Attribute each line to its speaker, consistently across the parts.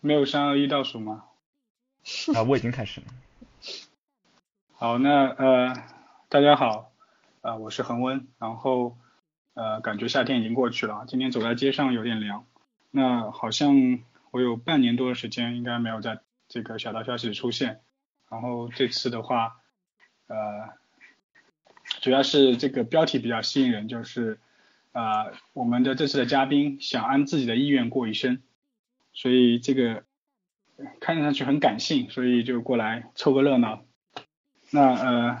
Speaker 1: 没有三二一倒数吗？
Speaker 2: 啊，我已经开始了。
Speaker 1: 好，那呃，大家好，啊，我是恒温，然后呃，感觉夏天已经过去了，今天走在街上有点凉。那好像我有半年多的时间应该没有在这个小道消息里出现，然后这次的话，呃，主要是这个标题比较吸引人，就是啊，我们的这次的嘉宾想按自己的意愿过一生，所以这个看上去很感性，所以就过来凑个热闹。那呃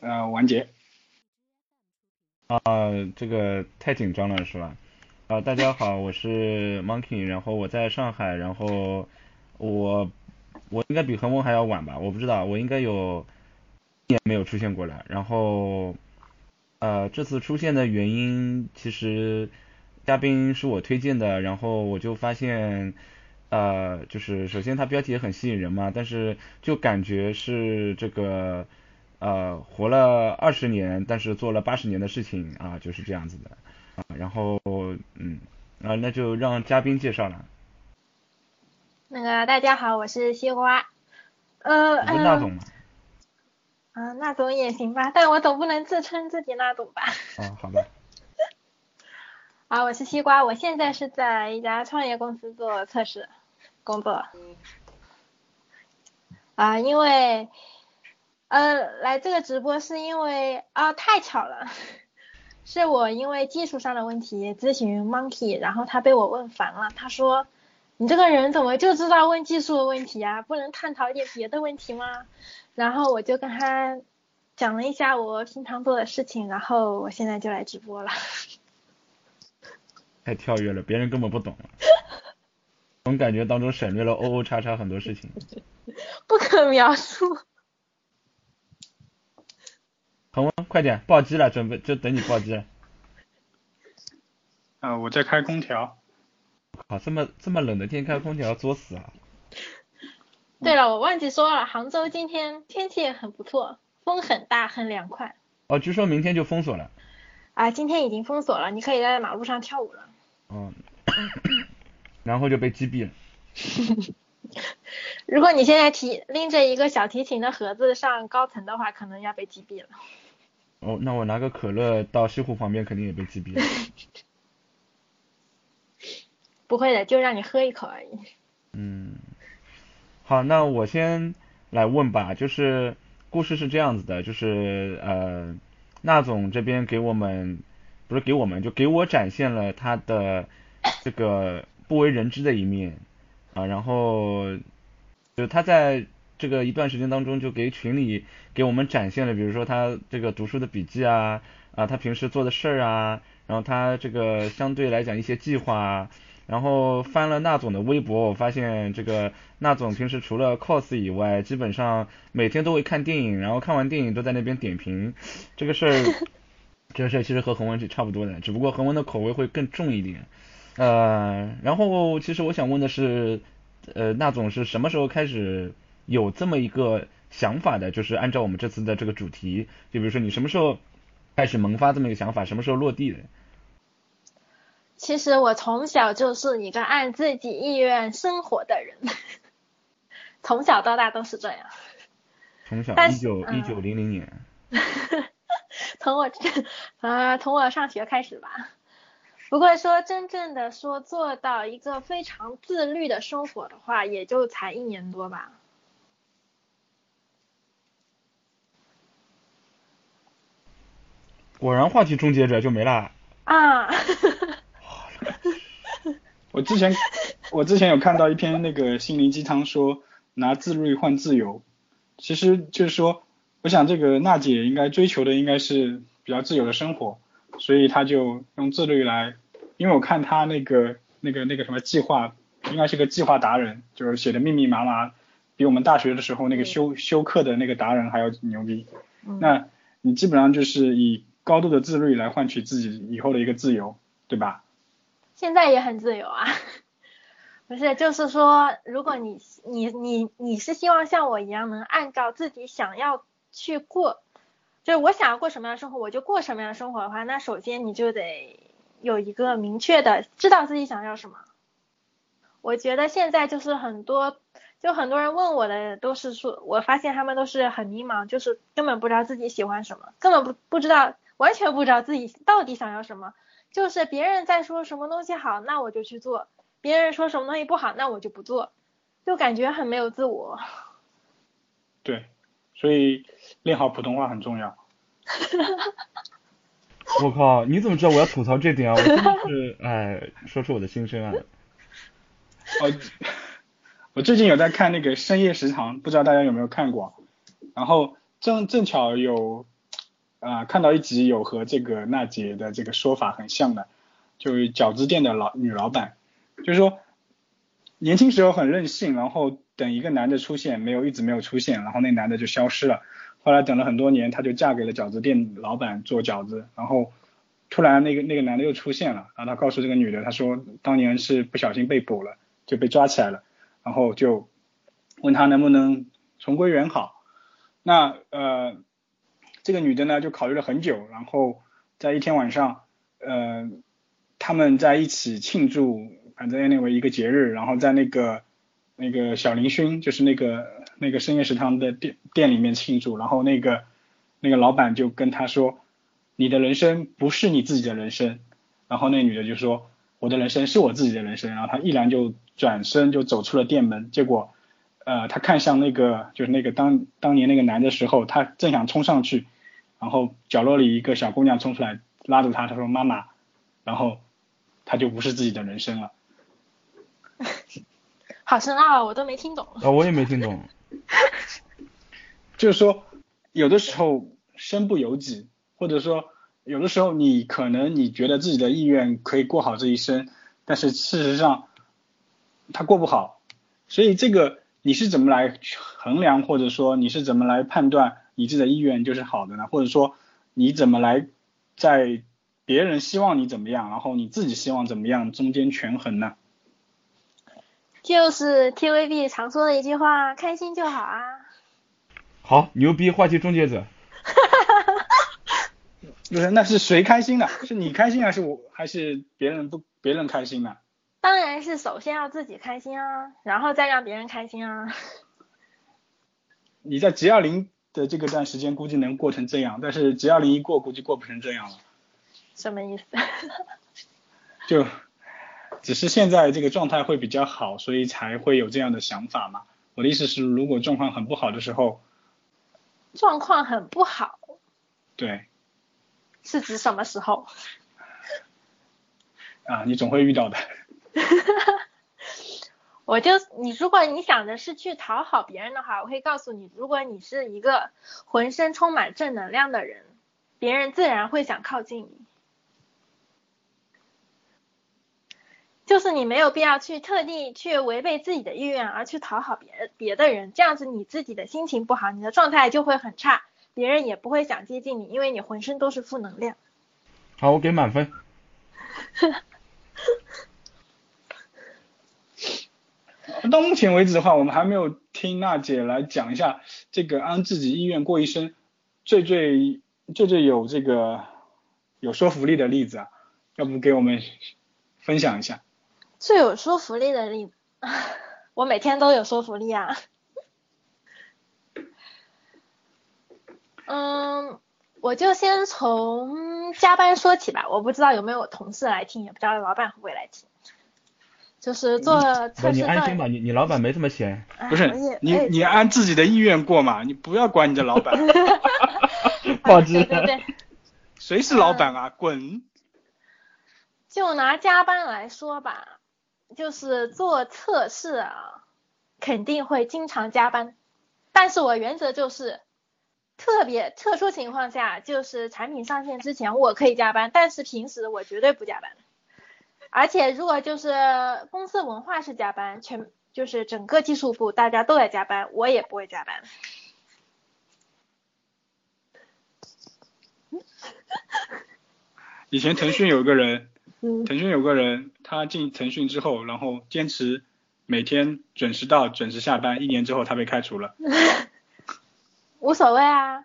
Speaker 1: 呃，完结。
Speaker 2: 啊，这个太紧张了是吧？啊，大家好，我是 Monkey，然后我在上海，然后我我应该比恒温还要晚吧？我不知道，我应该有一年没有出现过了。然后呃，这次出现的原因其实嘉宾是我推荐的，然后我就发现。呃，就是首先它标题也很吸引人嘛，但是就感觉是这个呃活了二十年，但是做了八十年的事情啊，就是这样子的啊。然后嗯啊，那就让嘉宾介绍了。
Speaker 3: 那个大家好，我是西瓜。呃，
Speaker 2: 那总吗？
Speaker 3: 啊，那总也行吧，但我总不能自称自己那总吧。
Speaker 2: 啊，好吧。
Speaker 3: 啊，我是西瓜，我现在是在一家创业公司做测试。工作啊，因为呃来这个直播是因为啊太巧了，是我因为技术上的问题咨询 Monkey，然后他被我问烦了，他说你这个人怎么就知道问技术的问题啊？不能探讨一点别的问题吗？然后我就跟他讲了一下我平常做的事情，然后我现在就来直播了。
Speaker 2: 太跳跃了，别人根本不懂。总感觉当中省略了 O O 叉叉很多事情，
Speaker 3: 不可描述。
Speaker 2: 恒温，快点暴击了，准备就等你暴击了。
Speaker 1: 啊，我在开空调。
Speaker 2: 啊，这么这么冷的天开空调作死啊！
Speaker 3: 对了，我忘记说了，杭州今天天气也很不错，风很大，很凉快。
Speaker 2: 哦，据说明天就封锁了。
Speaker 3: 啊，今天已经封锁了，你可以在马路上跳舞了。
Speaker 2: 嗯。然后就被击毙了。
Speaker 3: 如果你现在提拎着一个小提琴的盒子上高层的话，可能要被击毙了。
Speaker 2: 哦，那我拿个可乐到西湖旁边，肯定也被击毙了。
Speaker 3: 不会的，就让你喝一口而已。
Speaker 2: 嗯，好，那我先来问吧，就是故事是这样子的，就是呃，纳总这边给我们，不是给我们，就给我展现了他的这个。不为人知的一面啊，然后就他在这个一段时间当中，就给群里给我们展现了，比如说他这个读书的笔记啊，啊，他平时做的事儿啊，然后他这个相对来讲一些计划，然后翻了那总的微博，我发现这个那总平时除了 cos 以外，基本上每天都会看电影，然后看完电影都在那边点评，这个事儿，这个事儿其实和恒文是差不多的，只不过恒文的口味会更重一点。呃，然后其实我想问的是，呃，那总是什么时候开始有这么一个想法的？就是按照我们这次的这个主题，就比如说你什么时候开始萌发这么一个想法，什么时候落地的？
Speaker 3: 其实我从小就是一个按自己意愿生活的人，从小到大都是这样。
Speaker 2: 从小一九一九零零年。
Speaker 3: 从我啊，从我上学开始吧。不过说真正的说做到一个非常自律的生活的话，也就才一年多吧。
Speaker 2: 果然话题终结者就没了。
Speaker 3: 啊。
Speaker 1: 我之前我之前有看到一篇那个心灵鸡汤，说拿自律换自由，其实就是说，我想这个娜姐应该追求的应该是比较自由的生活，所以她就用自律来。因为我看她那个那个那个什么计划，应该是个计划达人，就是写的密密麻麻，比我们大学的时候那个修修课的那个达人还要牛逼。那你基本上就是以高度的自律来换取自己以后的一个自由，对吧？
Speaker 3: 现在也很自由啊，不是，就是说，如果你你你你是希望像我一样能按照自己想要去过，就是我想要过什么样的生活，我就过什么样的生活的话，那首先你就得。有一个明确的知道自己想要什么，我觉得现在就是很多，就很多人问我的都是说，我发现他们都是很迷茫，就是根本不知道自己喜欢什么，根本不不知道，完全不知道自己到底想要什么。就是别人在说什么东西好，那我就去做；别人说什么东西不好，那我就不做，就感觉很没有自我。
Speaker 1: 对，所以练好普通话很重要。
Speaker 2: 我靠，你怎么知道我要吐槽这点啊？我真的是，哎，说出我的心声啊。
Speaker 1: 我，我最近有在看那个深夜食堂，不知道大家有没有看过？然后正正巧有啊看到一集有和这个娜姐的这个说法很像的，就是饺子店的老女老板，就是说年轻时候很任性，然后等一个男的出现，没有一直没有出现，然后那男的就消失了。后来等了很多年，她就嫁给了饺子店老板做饺子，然后突然那个那个男的又出现了，然后他告诉这个女的，他说当年是不小心被捕了。就被抓起来了，然后就问他能不能重归原好。那呃，这个女的呢就考虑了很久，然后在一天晚上，呃，他们在一起庆祝，反正 anyway 一个节日，然后在那个那个小林勋，就是那个那个深夜食堂的店店里面庆祝，然后那个那个老板就跟他说，你的人生不是你自己的人生，然后那女的就说，我的人生是我自己的人生，然后他毅然就。转身就走出了店门，结果，呃，他看向那个就是那个当当年那个男的时候，他正想冲上去，然后角落里一个小姑娘冲出来拉住他，他说妈妈，然后他就不是自己的人生了。
Speaker 3: 好深奥，我都没听懂。
Speaker 2: 啊，我也没听懂。
Speaker 1: 就是说，有的时候身不由己，或者说有的时候你可能你觉得自己的意愿可以过好这一生，但是事实上。他过不好，所以这个你是怎么来衡量，或者说你是怎么来判断你自己的意愿就是好的呢？或者说你怎么来在别人希望你怎么样，然后你自己希望怎么样中间权衡呢？
Speaker 3: 就是 TVB 常说的一句话，开心就好啊。
Speaker 2: 好，牛逼，话题终结者。
Speaker 1: 不是，那是谁开心的？是你开心还是我还是别人不别人开心呢？
Speaker 3: 当然是首先要自己开心啊，然后再让别人开心啊。
Speaker 1: 你在 G 二零的这个段时间估计能过成这样，但是 G 二零一过估计过不成这样了。
Speaker 3: 什么意思？
Speaker 1: 就只是现在这个状态会比较好，所以才会有这样的想法嘛。我的意思是，如果状况很不好的时候。
Speaker 3: 状况很不好。
Speaker 1: 对。
Speaker 3: 是指什么时候？
Speaker 1: 啊，你总会遇到的。
Speaker 3: 我就你，如果你想的是去讨好别人的话，我会告诉你，如果你是一个浑身充满正能量的人，别人自然会想靠近你。就是你没有必要去特地去违背自己的意愿而去讨好别别的人，这样子你自己的心情不好，你的状态就会很差，别人也不会想接近你，因为你浑身都是负能量。
Speaker 2: 好，我给满分。
Speaker 1: 到目前为止的话，我们还没有听娜姐来讲一下这个按自己意愿过一生最最最最有这个有说服力的例子啊，要不给我们分享一下？
Speaker 3: 最有说服力的例子，我每天都有说服力啊。嗯，我就先从加班说起吧，我不知道有没有同事来听，也不知道老板会不会来听。就是做测试。
Speaker 2: 你安心吧，你你老板没这么闲。
Speaker 1: 不是你你按自己的意愿过嘛，你不要管你的老板。
Speaker 2: 报纸。
Speaker 3: 对对对。
Speaker 1: 谁是老板啊？滚！
Speaker 3: 就拿加班来说吧，就是做测试啊，肯定会经常加班。但是我原则就是，特别特殊情况下，就是产品上线之前我可以加班，但是平时我绝对不加班。而且如果就是公司文化是加班，全就是整个技术部大家都在加班，我也不会加班。
Speaker 1: 以前腾讯有个人，腾讯有个人，他进腾讯之后，然后坚持每天准时到、准时下班，一年之后他被开除了。
Speaker 3: 无所谓啊。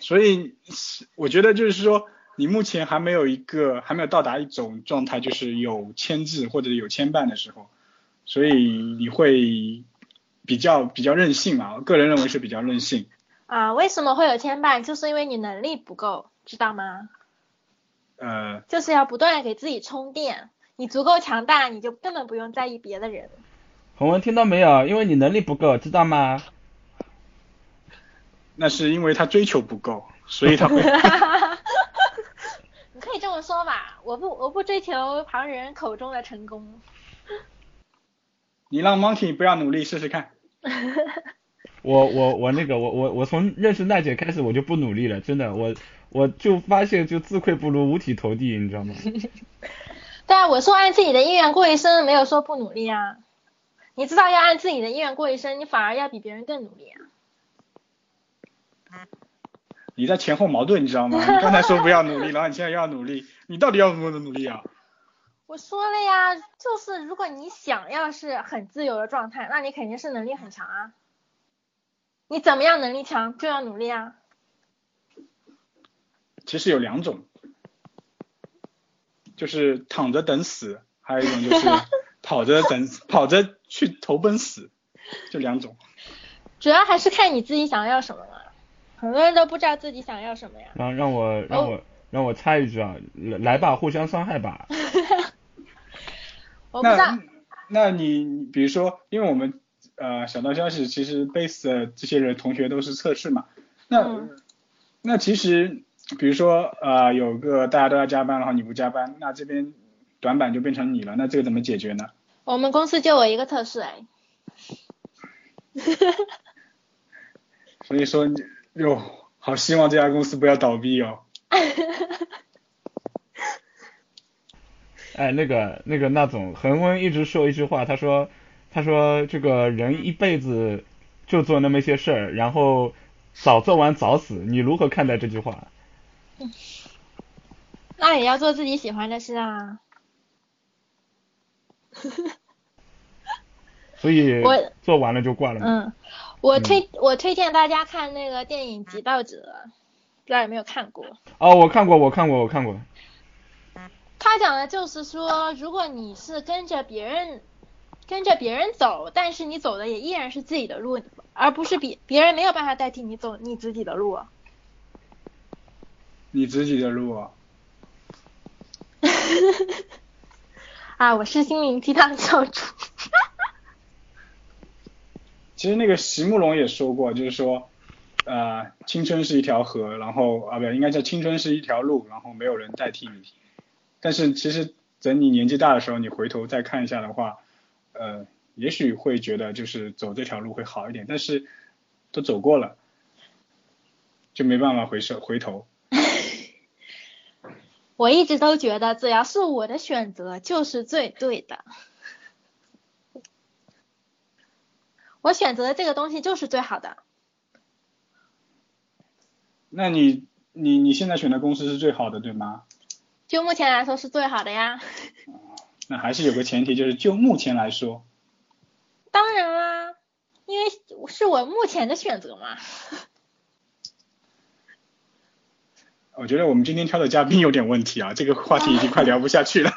Speaker 1: 所以我觉得就是说。你目前还没有一个还没有到达一种状态，就是有牵制或者有牵绊的时候，所以你会比较比较任性嘛？个人认为是比较任性。
Speaker 3: 啊，为什么会有牵绊？就是因为你能力不够，知道吗？
Speaker 1: 呃，
Speaker 3: 就是要不断的给自己充电。你足够强大，你就根本不用在意别的人。
Speaker 2: 洪文听到没有？因为你能力不够，知道吗？
Speaker 1: 那是因为他追求不够，所以他会。
Speaker 3: 么说吧，我不我不追求旁人口中的成功。
Speaker 1: 你让 Monkey 不要努力试试看。
Speaker 2: 我我我那个我我我从认识娜姐开始我就不努力了，真的我我就发现就自愧不如五体投地，你知道吗？
Speaker 3: 对啊，我说按自己的意愿过一生，没有说不努力啊。你知道要按自己的意愿过一生，你反而要比别人更努力啊。
Speaker 1: 你在前后矛盾，你知道吗？你刚才说不要努力，然后你现在又要努力，你到底要怎么努力啊？
Speaker 3: 我说了呀，就是如果你想要是很自由的状态，那你肯定是能力很强啊。你怎么样能力强就要努力啊。
Speaker 1: 其实有两种。就是躺着等死，还有一种就是 跑着等跑着去投奔死，就两种。
Speaker 3: 主要还是看你自己想要什么了，很多人都不知道自己想要什么呀。
Speaker 2: 让让我让我让我插一句啊，来来吧，互相伤害吧。
Speaker 3: 我不知道。
Speaker 1: 那你比如说，因为我们呃小道消息，其实 base 的这些人同学都是测试嘛，那那其实。比如说，呃，有个大家都要加班，然后你不加班，那这边短板就变成你了，那这个怎么解决呢？
Speaker 3: 我们公司就我一个测试哎。
Speaker 1: 所以说，哟，好希望这家公司不要倒闭哦。
Speaker 2: 哎，那个那个那总恒温一直说一句话，他说他说这个人一辈子就做那么一些事儿，然后早做完早死，你如何看待这句话？
Speaker 3: 那也要做自己喜欢的事啊。
Speaker 2: 所以，
Speaker 3: 我
Speaker 2: 做完了就挂了。
Speaker 3: 嗯，我推我推荐大家看那个电影《极道者》，不知道有没有看过？
Speaker 2: 哦，我看过，我看过，我看过。
Speaker 3: 他讲的就是说，如果你是跟着别人跟着别人走，但是你走的也依然是自己的路，而不是别别人没有办法代替你走你自己的路。
Speaker 1: 你自己的路啊！
Speaker 3: 啊，我是心灵鸡汤教主。
Speaker 1: 其实那个席慕容也说过，就是说，呃，青春是一条河，然后啊，不，应该叫青春是一条路，然后没有人代替你。但是其实等你年纪大的时候，你回头再看一下的话，呃，也许会觉得就是走这条路会好一点，但是都走过了，就没办法回首回头。
Speaker 3: 我一直都觉得，只要是我的选择，就是最对的。我选择的这个东西就是最好的。
Speaker 1: 那你你你现在选的公司是最好的，对吗？
Speaker 3: 就目前来说是最好的呀。
Speaker 1: 那还是有个前提，就是就目前来说。
Speaker 3: 当然啦，因为是我目前的选择嘛。
Speaker 1: 我觉得我们今天挑的嘉宾有点问题啊，这个话题已经快聊不下去了。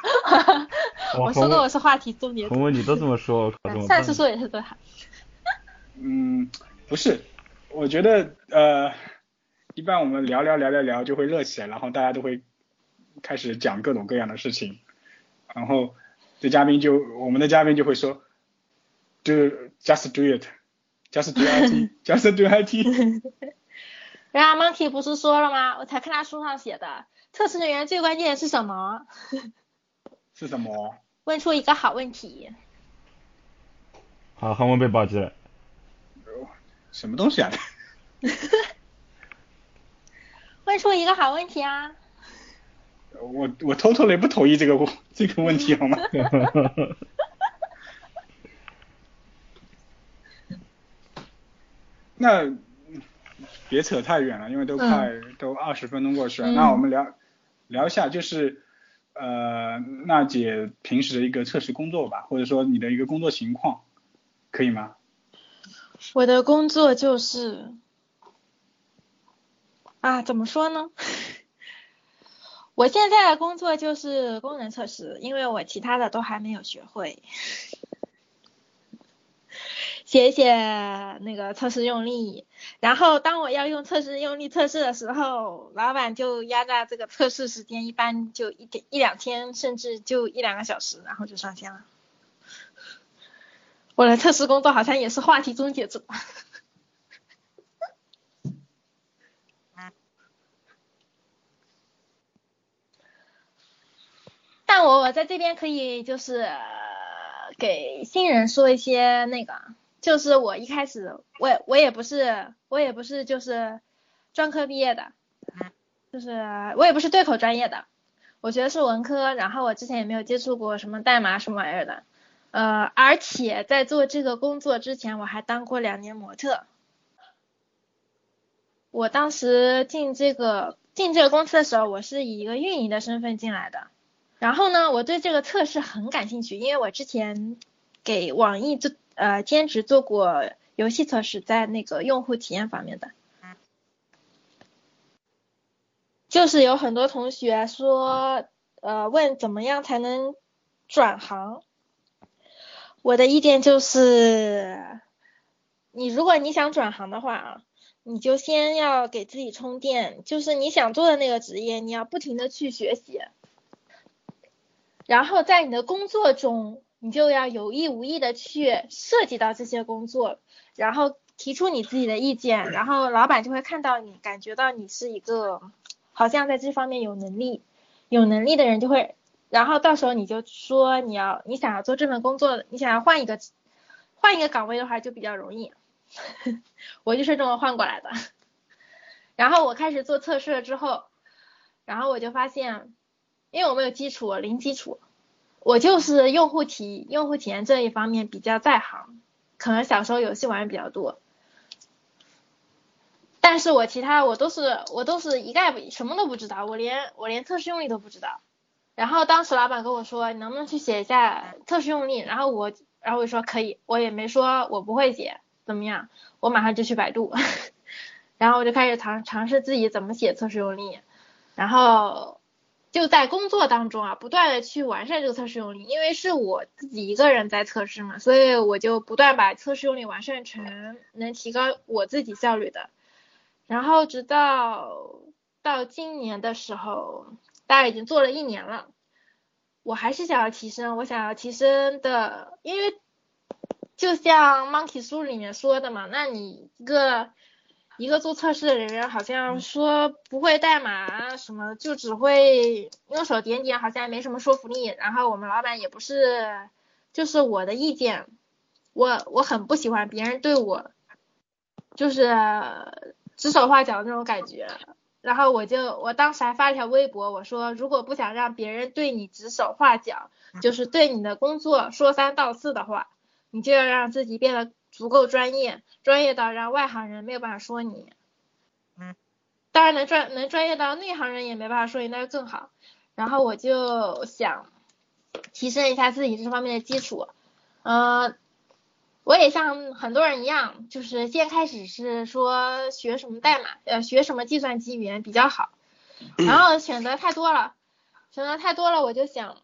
Speaker 3: 我说过我是话题重点。
Speaker 2: 红文你都这么说，
Speaker 3: 上次说也是对。
Speaker 1: 嗯，不是，我觉得呃，一般我们聊聊聊聊聊就会热起来，然后大家都会开始讲各种各样的事情，然后这嘉宾就我们的嘉宾就会说，do just do it，just do it，just do it。
Speaker 3: 然后 Monkey 不是说了吗？我才看他书上写的，测试人员最关键的是什么？
Speaker 1: 是什么？
Speaker 3: 问出一个好问题。
Speaker 2: 好，恒温被暴击了。
Speaker 1: 什么东西啊？
Speaker 3: 问出一个好问题啊！
Speaker 1: 我我偷偷的不同意这个这个问题好吗？那。别扯太远了，因为都快都二十分钟过去了。那我们聊聊一下，就是呃娜姐平时的一个测试工作吧，或者说你的一个工作情况，可以吗？
Speaker 3: 我的工作就是啊，怎么说呢？我现在的工作就是功能测试，因为我其他的都还没有学会。写写那个测试用例，然后当我要用测试用例测试的时候，老板就压榨这个测试时间，一般就一点一两天，甚至就一两个小时，然后就上线了。我的测试工作好像也是话题终结者。但我我在这边可以就是给新人说一些那个。就是我一开始，我我也不是，我也不是就是专科毕业的，就是我也不是对口专业的，我学的是文科，然后我之前也没有接触过什么代码什么玩意儿的，呃，而且在做这个工作之前，我还当过两年模特。我当时进这个进这个公司的时候，我是以一个运营的身份进来的，然后呢，我对这个测试很感兴趣，因为我之前给网易做。呃，兼职做过游戏测试，在那个用户体验方面的，就是有很多同学说，呃，问怎么样才能转行？我的意见就是，你如果你想转行的话啊，你就先要给自己充电，就是你想做的那个职业，你要不停的去学习，然后在你的工作中。你就要有意无意的去涉及到这些工作，然后提出你自己的意见，然后老板就会看到你，感觉到你是一个好像在这方面有能力、有能力的人，就会，然后到时候你就说你要你想要做这份工作，你想要换一个换一个岗位的话就比较容易，我就是这么换过来的。然后我开始做测试了之后，然后我就发现，因为我没有基础，零基础。我就是用户体用户体验这一方面比较在行，可能小时候游戏玩的比较多，但是我其他我都是我都是一概什么都不知道，我连我连测试用例都不知道。然后当时老板跟我说，你能不能去写一下测试用例？然后我然后我说可以，我也没说我不会写，怎么样？我马上就去百度，然后我就开始尝尝试自己怎么写测试用例，然后。就在工作当中啊，不断的去完善这个测试用例，因为是我自己一个人在测试嘛，所以我就不断把测试用例完善成能提高我自己效率的。然后直到到今年的时候，大概已经做了一年了，我还是想要提升，我想要提升的，因为就像 Monkey 书里面说的嘛，那你一个。一个做测试的人员好像说不会代码什么，就只会用手点点，好像也没什么说服力。然后我们老板也不是，就是我的意见，我我很不喜欢别人对我就是指手画脚的那种感觉。然后我就我当时还发了条微博，我说如果不想让别人对你指手画脚，就是对你的工作说三道四的话，你就要让自己变得。足够专业，专业到让外行人没有办法说你。嗯，当然能专能专业到内行人也没办法说你，那就更好。然后我就想提升一下自己这方面的基础。呃，我也像很多人一样，就是先开始是说学什么代码，呃，学什么计算机语言比较好。然后选择太多了，选择太多了，我就想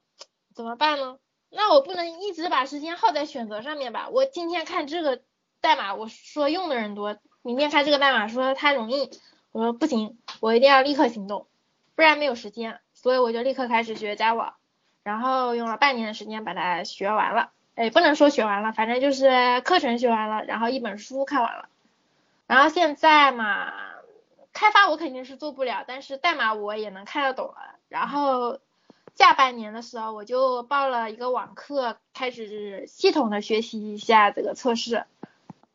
Speaker 3: 怎么办呢？那我不能一直把时间耗在选择上面吧？我今天看这个代码，我说用的人多；明天看这个代码，说它容易。我说不行，我一定要立刻行动，不然没有时间。所以我就立刻开始学 Java，然后用了半年的时间把它学完了。哎，不能说学完了，反正就是课程学完了，然后一本书看完了。然后现在嘛，开发我肯定是做不了，但是代码我也能看得懂了。然后。下半年的时候，我就报了一个网课，开始系统的学习一下这个测试。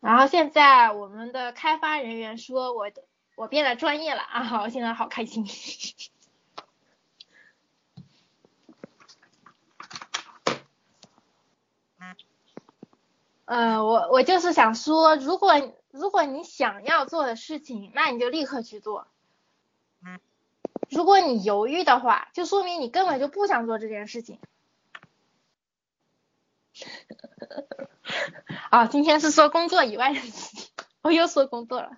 Speaker 3: 然后现在我们的开发人员说我我变得专业了啊，我，现在好开心。呃，我我就是想说，如果如果你想要做的事情，那你就立刻去做。如果你犹豫的话，就说明你根本就不想做这件事情。啊，今天是说工作以外的事情，我又说工作了。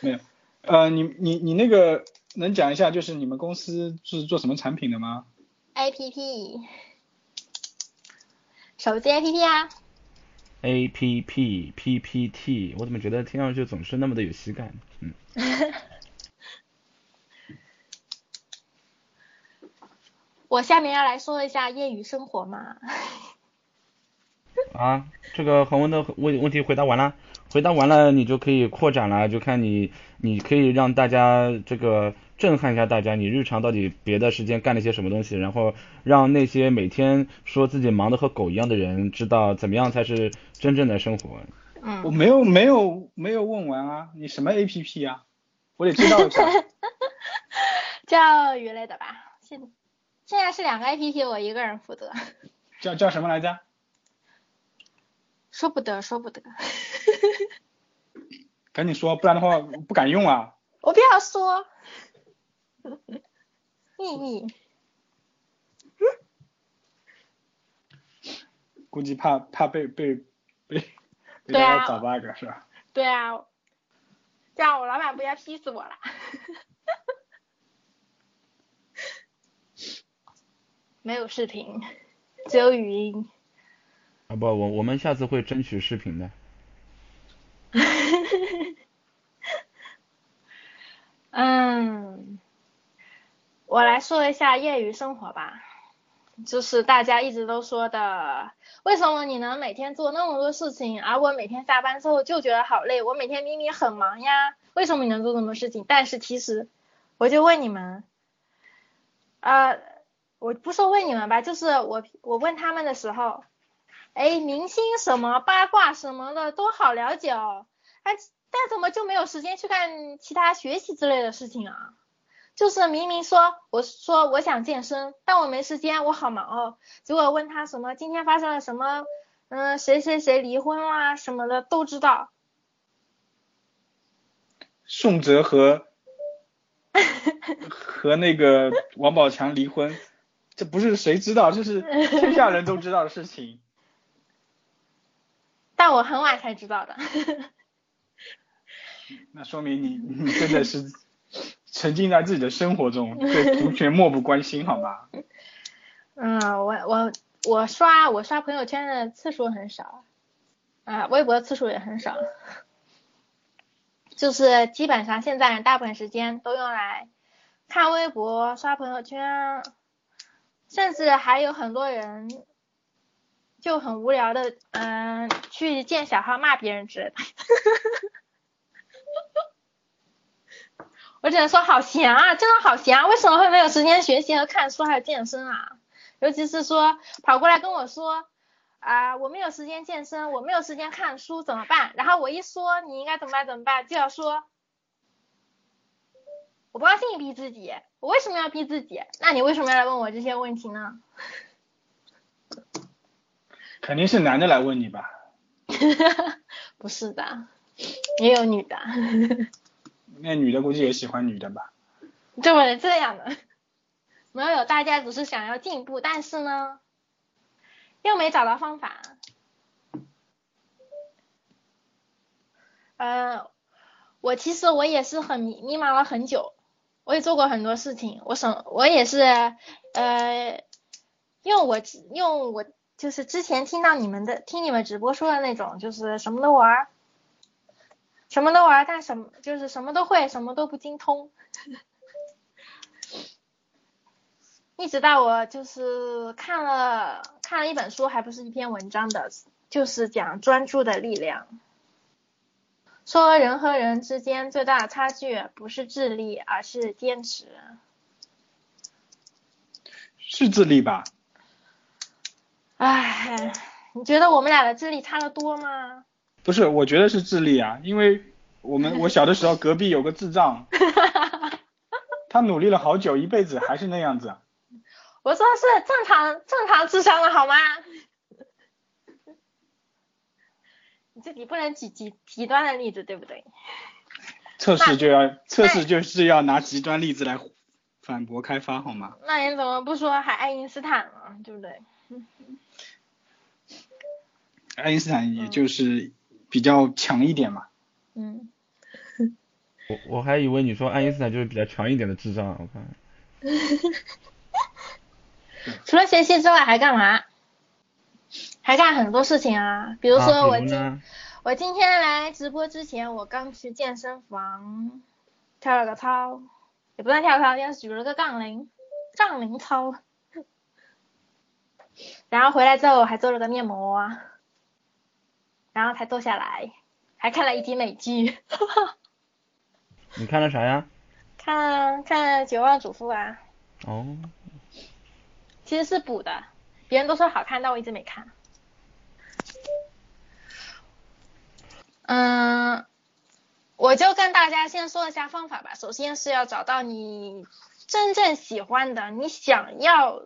Speaker 1: 没有，呃，你你你那个能讲一下就是你们公司是做什么产品的吗
Speaker 3: ？A P P，手机 A P P 啊，
Speaker 2: A P P P P T，我怎么觉得听上去总是那么的有喜感？嗯，
Speaker 3: 我下面要来说一下业余生活嘛。
Speaker 2: 啊，这个恒温的问问题回答完了，回答完了你就可以扩展了，就看你你可以让大家这个震撼一下大家，你日常到底别的时间干了些什么东西，然后让那些每天说自己忙得和狗一样的人知道怎么样才是真正的生活。
Speaker 3: 嗯，
Speaker 1: 我没有没有没有问完啊，你什么 A P P 啊？我得知道一下。
Speaker 3: 教育类的吧。现现在是两个 A P P，我一个人负责。
Speaker 1: 叫叫什么来着？
Speaker 3: 说不得，说不得。
Speaker 1: 赶紧说，不然的话我不敢用啊。
Speaker 3: 我不要说。秘密。
Speaker 1: 估计怕怕被被被被
Speaker 3: 对啊
Speaker 1: 大家找 bug 是吧？
Speaker 3: 对啊，这样我老板不要劈死我了。没有视频，只有语音。
Speaker 2: 啊不，我我们下次会争取视频的。
Speaker 3: 嗯，我来说一下业余生活吧，就是大家一直都说的，为什么你能每天做那么多事情，而我每天下班之后就觉得好累？我每天明明很忙呀，为什么你能做那么多事情？但是其实，我就问你们，呃，我不说问你们吧，就是我我问他们的时候，哎，明星什么八卦什么的都好了解哦，哎，但怎么就没有时间去干其他学习之类的事情啊？就是明明说我说我想健身，但我没时间，我好忙哦。结果问他什么今天发生了什么，嗯，谁谁谁离婚啦什么的都知道。
Speaker 1: 宋哲和 和那个王宝强离婚，这不是谁知道，这是天下人都知道的事情。
Speaker 3: 但我很晚才知道的。
Speaker 1: 那说明你你真的是沉浸在自己的生活中，对足球漠不关心，好吗？
Speaker 3: 嗯，我我我刷我刷朋友圈的次数很少，啊，微博次数也很少，就是基本上现在大部分时间都用来看微博、刷朋友圈，甚至还有很多人就很无聊的，嗯，去建小号骂别人之类的。我只能说好闲啊，真的好闲啊！为什么会没有时间学习和看书还有健身啊？尤其是说跑过来跟我说啊、我没有时间健身，我没有时间看书，怎么办？然后我一说你应该怎么办怎么办，就要说我不高兴逼自己，我为什么要逼自己？那你为什么要来问我这些问题呢？
Speaker 1: 肯定是男的来问你吧？
Speaker 3: 不是的，也有女的，
Speaker 1: 那女的估计也喜欢女的吧？
Speaker 3: 怎么能这样呢？没有，大家只是想要进步，但是呢，又没找到方法。呃，我其实我也是很迷迷茫了很久，我也做过很多事情，我什我也是呃，用我用我就是之前听到你们的听你们直播说的那种，就是什么都玩，什么都玩，但什么就是什么都会，什么都不精通。一直到我就是看了看了一本书，还不是一篇文章的，就是讲专注的力量。说人和人之间最大的差距不是智力，而是坚持。
Speaker 1: 是智力吧？
Speaker 3: 唉，你觉得我们俩的智力差得多吗？
Speaker 1: 不是，我觉得是智力啊，因为我们我小的时候隔壁有个智障，他努力了好久，一辈子还是那样子。
Speaker 3: 我说是正常正常智商的好吗？你自己不能举极极端的例子，对不对？
Speaker 1: 测试就要测试就是要拿极端例子来反驳开发，好吗？
Speaker 3: 那你怎么不说还爱因斯坦呢？对不对？
Speaker 1: 爱因斯坦也就是比较强一点嘛。
Speaker 3: 嗯，
Speaker 2: 我我还以为你说爱因斯坦就是比较强一点的智障，我看。
Speaker 3: 除了学习之外还干嘛？还干很多事情啊，比如说我今我今天来直播之前，我刚去健身房跳了个操，也不算跳操，应该是举了个杠铃，杠铃操。然后回来之后还做了个面膜，然后才坐下来，还看了一集美剧。
Speaker 2: 你看了啥呀？
Speaker 3: 看看《绝望主妇》啊。
Speaker 2: 哦。
Speaker 3: 其实是补的，别人都说好看，但我一直没看。嗯，我就跟大家先说一下方法吧。首先是要找到你真正喜欢的、你想要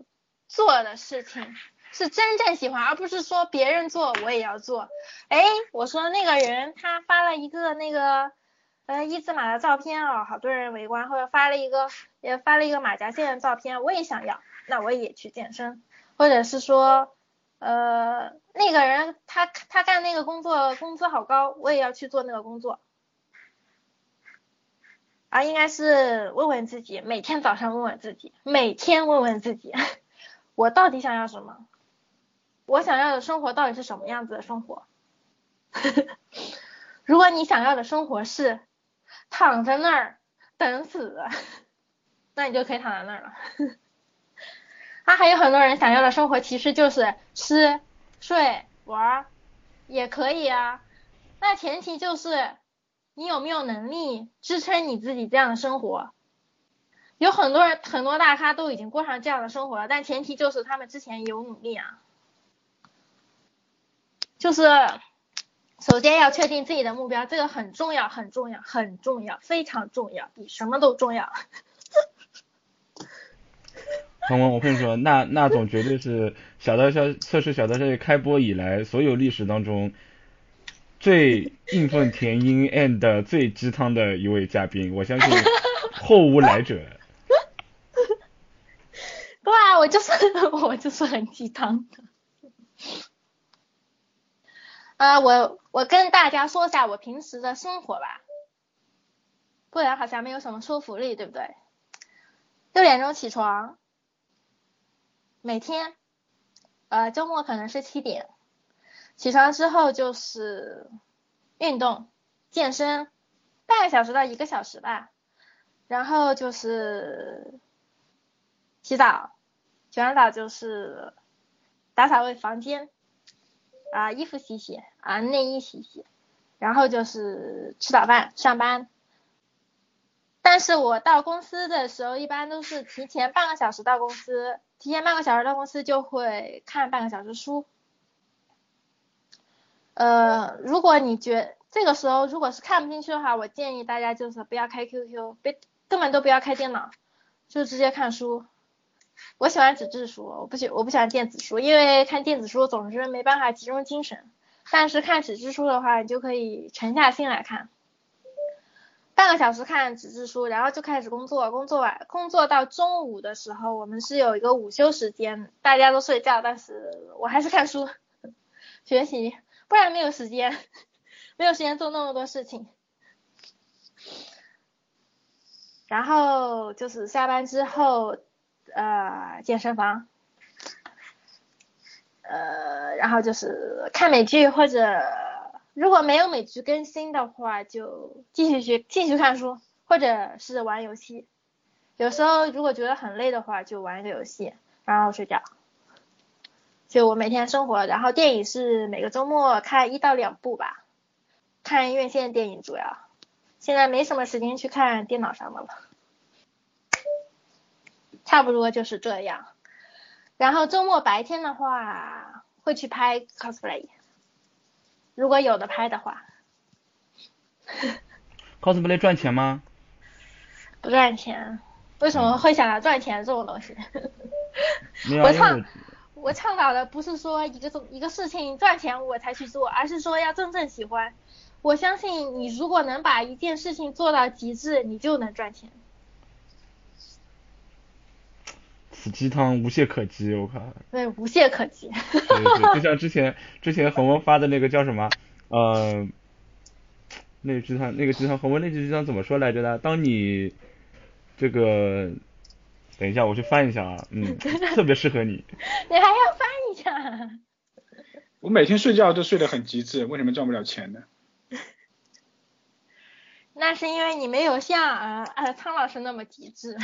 Speaker 3: 做的事情，是真正喜欢，而不是说别人做我也要做。哎，我说那个人他发了一个那个呃一字马的照片哦，好多人围观，或者发了一个也发了一个马甲线的照片，我也想要。那我也去健身，或者是说，呃，那个人他他干那个工作工资好高，我也要去做那个工作。啊，应该是问问自己，每天早上问问自己，每天问问自己，我到底想要什么？我想要的生活到底是什么样子的生活？如果你想要的生活是躺在那儿等死，那你就可以躺在那儿了。他还有很多人想要的生活，其实就是吃、睡、玩，也可以啊。那前提就是你有没有能力支撑你自己这样的生活。有很多人，很多大咖都已经过上这样的生活了，但前提就是他们之前有努力啊。就是首先要确定自己的目标，这个很重要，很重要，很重要，非常重要，比什么都重要。
Speaker 2: 鹏鹏，我跟你说，那那种绝对是小道消测试小道消息开播以来所有历史当中最义愤填膺 and 最鸡汤的一位嘉宾，我相信后无来者。
Speaker 3: 对啊，我就是 我就是很鸡汤的。啊，我我跟大家说一下我平时的生活吧，不然好像没有什么说服力，对不对？六点钟起床。每天，呃，周末可能是七点，起床之后就是运动、健身，半个小时到一个小时吧，然后就是洗澡，洗完澡就是打扫卫房间，啊，衣服洗洗，啊，内衣洗洗，然后就是吃早饭、上班。但是我到公司的时候，一般都是提前半个小时到公司。提前半个小时到公司就会看半个小时书，呃，如果你觉这个时候如果是看不进去的话，我建议大家就是不要开 QQ，别根本都不要开电脑，就直接看书。我喜欢纸质书，我不喜我不喜欢电子书，因为看电子书总是没办法集中精神，但是看纸质书的话，你就可以沉下心来看。半个小时看纸质书，然后就开始工作。工作完，工作到中午的时候，我们是有一个午休时间，大家都睡觉，但是我还是看书 学习，不然没有时间，没有时间做那么多事情。然后就是下班之后，呃，健身房，呃，然后就是看美剧或者。如果没有美剧更新的话，就继续学，继续看书，或者是玩游戏。有时候如果觉得很累的话，就玩一个游戏，然后睡觉。就我每天生活，然后电影是每个周末看一到两部吧，看院线电影主要。现在没什么时间去看电脑上的了，差不多就是这样。然后周末白天的话，会去拍 cosplay。如果有的拍的话
Speaker 2: ，cosplay 赚钱吗？
Speaker 3: 不赚钱，为什么会想到赚钱这种东西？
Speaker 2: 我
Speaker 3: 倡我倡导的不是说一个一个事情赚钱我才去做，而是说要真正喜欢。我相信你如果能把一件事情做到极致，你就能赚钱。
Speaker 2: 此鸡汤无懈可击，我靠！
Speaker 3: 对，无懈可击。
Speaker 2: 对对，就像之前之前恒温发的那个叫什么，呃，那个鸡汤那个鸡汤恒温那句鸡汤怎么说来着的？当你这个，等一下我去翻一下啊，嗯，特别适合你。
Speaker 3: 你还要翻一下？
Speaker 1: 我每天睡觉都睡得很极致，为什么赚不了钱呢？
Speaker 3: 那是因为你没有像呃呃苍老师那么极致。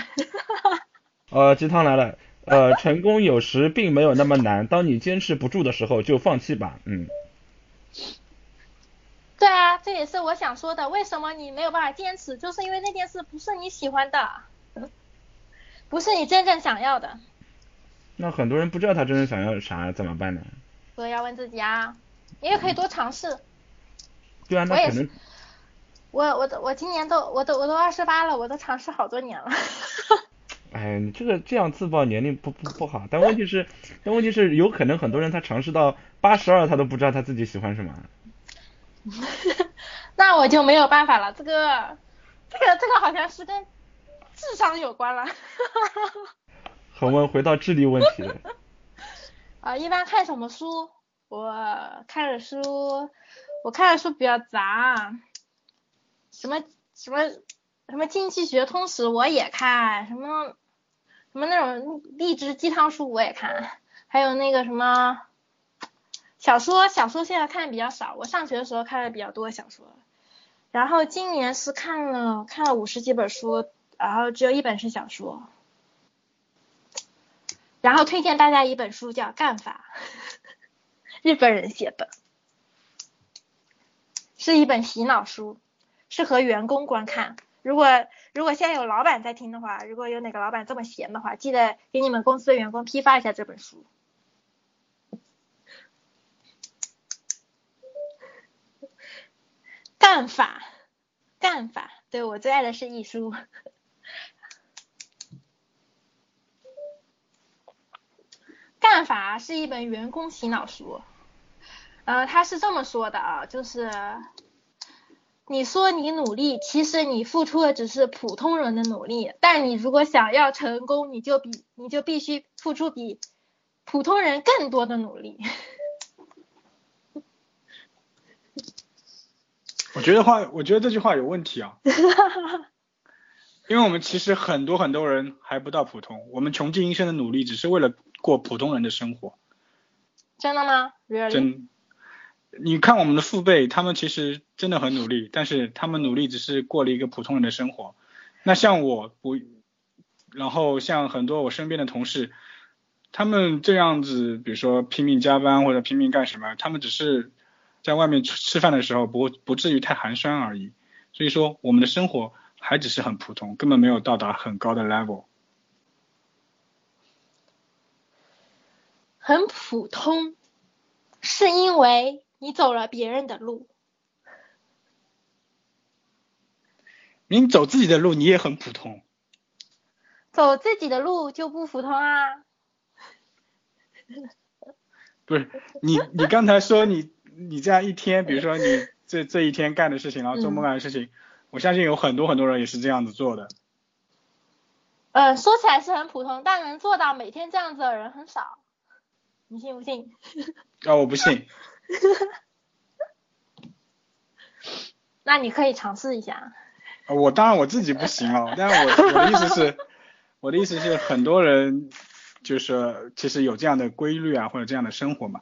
Speaker 2: 呃，鸡汤来了，呃，成功有时并没有那么难，当你坚持不住的时候就放弃吧，嗯。
Speaker 3: 对啊，这也是我想说的。为什么你没有办法坚持？就是因为那件事不是你喜欢的，不是你真正想要的。
Speaker 2: 那很多人不知道他真正想要啥，怎么办呢？
Speaker 3: 所以要问自己啊，你也可以多尝试。
Speaker 2: 对啊，那可能。
Speaker 3: 我我我今年都我都我都二十八了，我都尝试好多年了。
Speaker 2: 哎，你这个这样自曝年龄不不不好，但问题是，但问题是有可能很多人他尝试到八十二，他都不知道他自己喜欢什么。
Speaker 3: 那我就没有办法了，这个，这个，这个好像是跟智商有关了。
Speaker 2: 我们回到智力问题。
Speaker 3: 啊，一般看什么书？我看的书，我看的书比较杂，什么什么什么经济学通史我也看，什么什么那种励志鸡汤书我也看，还有那个什么。小说小说现在看的比较少，我上学的时候看的比较多小说，然后今年是看了看了五十几本书，然后只有一本是小说，然后推荐大家一本书叫《干法》，日本人写的，是一本洗脑书，适合员工观看。如果如果现在有老板在听的话，如果有哪个老板这么闲的话，记得给你们公司的员工批发一下这本书。干法，干法，对我最爱的是一书。干法是一本员工洗脑书，呃，他是这么说的啊，就是你说你努力，其实你付出的只是普通人的努力，但你如果想要成功，你就比你就必须付出比普通人更多的努力。
Speaker 1: 我觉得话，我觉得这句话有问题啊，因为我们其实很多很多人还不到普通，我们穷尽一生的努力只是为了过普通人的生活。
Speaker 3: 真的吗？
Speaker 1: 真，你看我们的父辈，他们其实真的很努力，但是他们努力只是过了一个普通人的生活。那像我不，然后像很多我身边的同事，他们这样子，比如说拼命加班或者拼命干什么，他们只是。在外面吃饭的时候，不不至于太寒酸而已。所以说，我们的生活还只是很普通，根本没有到达很高的 level。
Speaker 3: 很普通，是因为你走了别人的路。
Speaker 1: 你走自己的路，你也很普通。
Speaker 3: 走自己的路就不普通啊？
Speaker 1: 不是，你你刚才说你。你这样一天，比如说你这这一天干的事情，然后周末干的事情，我相信有很多很多人也是这样子做的。
Speaker 3: 呃，说起来是很普通，但能做到每天这样子的人很少，你信不信？
Speaker 1: 啊，我不信。
Speaker 3: 那你可以尝试一下。
Speaker 1: 我当然我自己不行了，但是我我的意思是，我的意思是很多人就是其实有这样的规律啊，或者这样的生活嘛。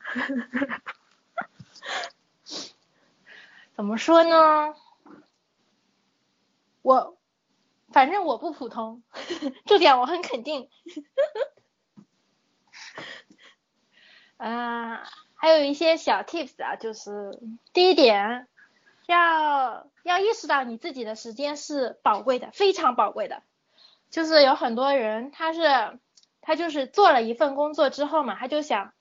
Speaker 3: 怎么说呢？我反正我不普通，这点我很肯定。啊，还有一些小 tips 啊，就是第一点，要要意识到你自己的时间是宝贵的，非常宝贵的。就是有很多人，他是他就是做了一份工作之后嘛，他就想。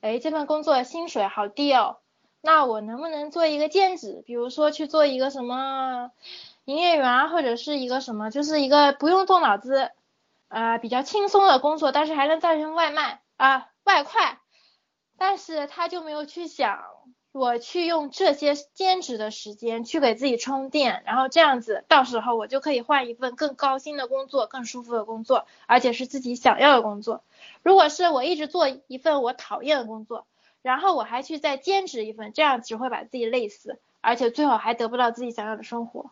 Speaker 3: 哎，这份工作薪水好低哦，那我能不能做一个兼职？比如说去做一个什么营业员啊，或者是一个什么，就是一个不用动脑子，呃，比较轻松的工作，但是还能赚成外卖啊，外快。但是他就没有去想。我去用这些兼职的时间去给自己充电，然后这样子，到时候我就可以换一份更高薪的工作，更舒服的工作，而且是自己想要的工作。如果是我一直做一份我讨厌的工作，然后我还去再兼职一份，这样只会把自己累死，而且最后还得不到自己想要的生活。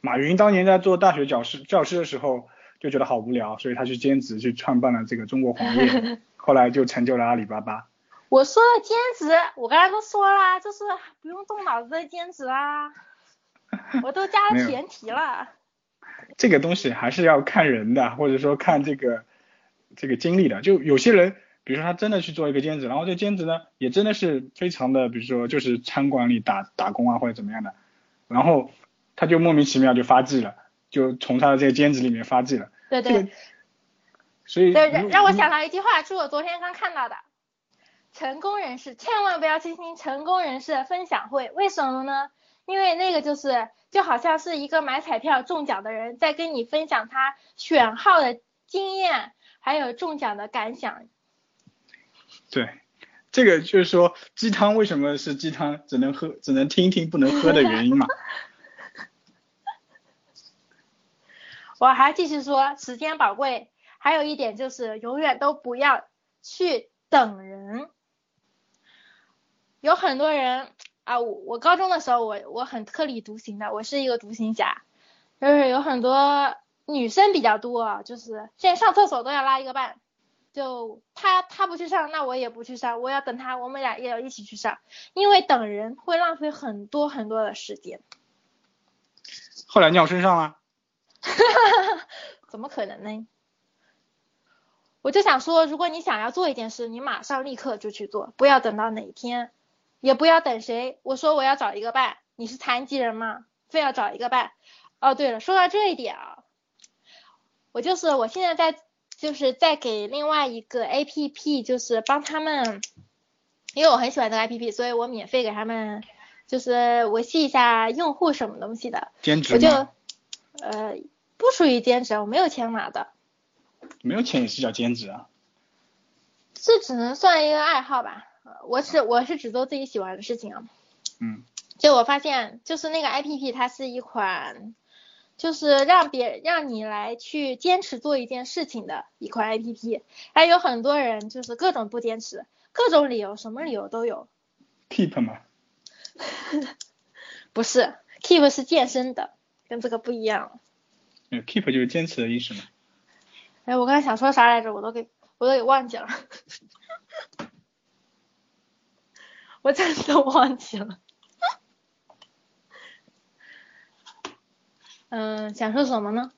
Speaker 1: 马云当年在做大学教师教师的时候就觉得好无聊，所以他去兼职去创办了这个中国黄页，后来就成就了阿里巴巴。
Speaker 3: 我说的兼职，我刚才都说了，就是不用动脑子的兼职啊，我都加了 前提了。
Speaker 1: 这个东西还是要看人的，或者说看这个这个经历的。就有些人，比如说他真的去做一个兼职，然后这兼职呢也真的是非常的，比如说就是餐馆里打打工啊或者怎么样的，然后。他就莫名其妙就发迹了，就从他的这个兼职里面发迹了。
Speaker 3: 对对。
Speaker 1: 所以。
Speaker 3: 对，让我想到一句话，是我昨天刚看到的。成功人士千万不要去听成功人士的分享会，为什么呢？因为那个就是就好像是一个买彩票中奖的人在跟你分享他选号的经验，还有中奖的感想。
Speaker 1: 对，这个就是说鸡汤为什么是鸡汤，只能喝只能听听不能喝的原因嘛。
Speaker 3: 我还继续说，时间宝贵，还有一点就是永远都不要去等人。有很多人啊，我我高中的时候，我我很特立独行的，我是一个独行侠，就是有很多女生比较多，就是现在上厕所都要拉一个伴，就他他不去上，那我也不去上，我要等他，我们俩也要一起去上，因为等人会浪费很多很多的时间。
Speaker 1: 后来尿身上了。
Speaker 3: 哈哈哈，怎么可能呢？我就想说，如果你想要做一件事，你马上立刻就去做，不要等到哪一天，也不要等谁。我说我要找一个伴，你是残疾人吗？非要找一个伴？哦，对了，说到这一点啊，我就是我现在在就是在给另外一个 A P P，就是帮他们，因为我很喜欢这个 A P P，所以我免费给他们就是维系一下用户什么东西的。
Speaker 1: 兼职
Speaker 3: 我就。呃，不属于兼职，我没有钱拿的。
Speaker 1: 没有钱也是叫兼职啊。
Speaker 3: 这只能算一个爱好吧。我是我是只做自己喜欢的事情啊。
Speaker 1: 嗯。
Speaker 3: 就我发现，就是那个 A P P，它是一款，就是让别让你来去坚持做一件事情的一款 A P P。还有很多人就是各种不坚持，各种理由，什么理由都有。
Speaker 1: Keep 吗？
Speaker 3: 不是，Keep 是健身的。跟这个不一样。
Speaker 1: 嗯，keep 就是坚持的意思嘛。
Speaker 3: 哎，我刚才想说啥来着，我都给我都给忘记了。我真的忘记了。嗯，想说什么呢？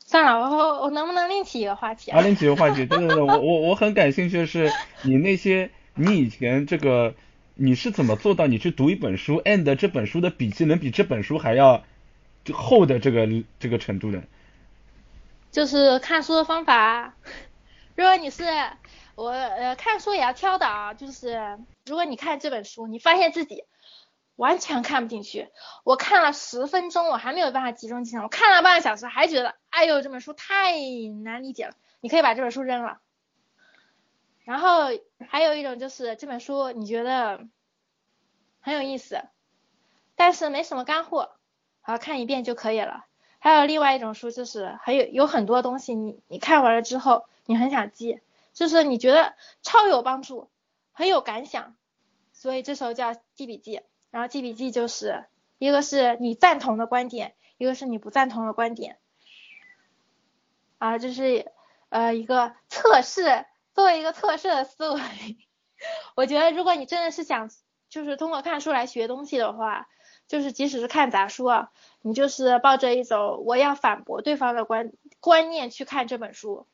Speaker 3: 算了，我我能不能另起一个话题
Speaker 2: 啊？另起一个话题，对对对，我我我很感兴趣的是你那些你以前这个你是怎么做到你去读一本书，and 这本书的笔记能比这本书还要。厚的这个这个程度的，
Speaker 3: 就是看书的方法。如果你是我呃看书也要挑的啊，就是如果你看这本书，你发现自己完全看不进去，我看了十分钟，我还没有办法集中精神，我看了半个小时还觉得，哎呦这本书太难理解了，你可以把这本书扔了。然后还有一种就是这本书你觉得很有意思，但是没什么干货。然后看一遍就可以了。还有另外一种书，就是还有有很多东西，你你看完了之后，你很想记，就是你觉得超有帮助，很有感想，所以这时候叫记笔记。然后记笔记就是一个是你赞同的观点，一个是你不赞同的观点。啊，这是呃一个测试，作为一个测试的思维。我觉得如果你真的是想就是通过看书来学东西的话。就是即使是看杂书啊，你就是抱着一种我要反驳对方的观观念去看这本书，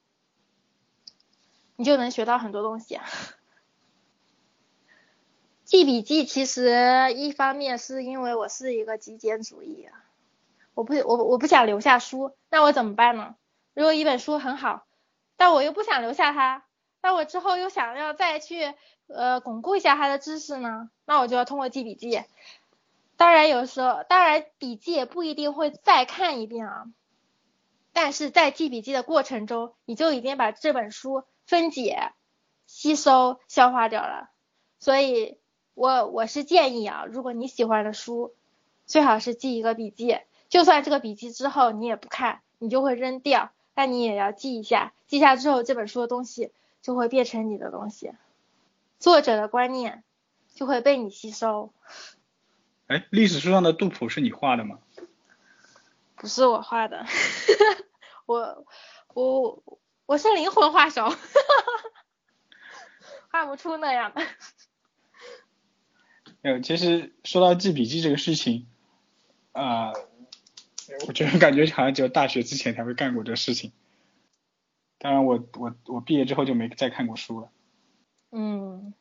Speaker 3: 你就能学到很多东西。记笔记其实一方面是因为我是一个极简主义，我不我我不想留下书，那我怎么办呢？如果一本书很好，但我又不想留下它，那我之后又想要再去呃巩固一下它的知识呢，那我就要通过记笔记。当然，有时候当然笔记也不一定会再看一遍啊，但是在记笔记的过程中，你就已经把这本书分解、吸收、消化掉了。所以，我我是建议啊，如果你喜欢的书，最好是记一个笔记，就算这个笔记之后你也不看，你就会扔掉，但你也要记一下，记下之后这本书的东西就会变成你的东西，作者的观念就会被你吸收。
Speaker 1: 哎，历史书上的杜甫是你画的吗？
Speaker 3: 不是我画的，我我我是灵魂画手，画不出那样的。
Speaker 1: 有，其实说到记笔记这个事情，啊，我觉得感觉好像只有大学之前才会干过这个事情。当然，我我我毕业之后就没再看过书了。
Speaker 3: 嗯。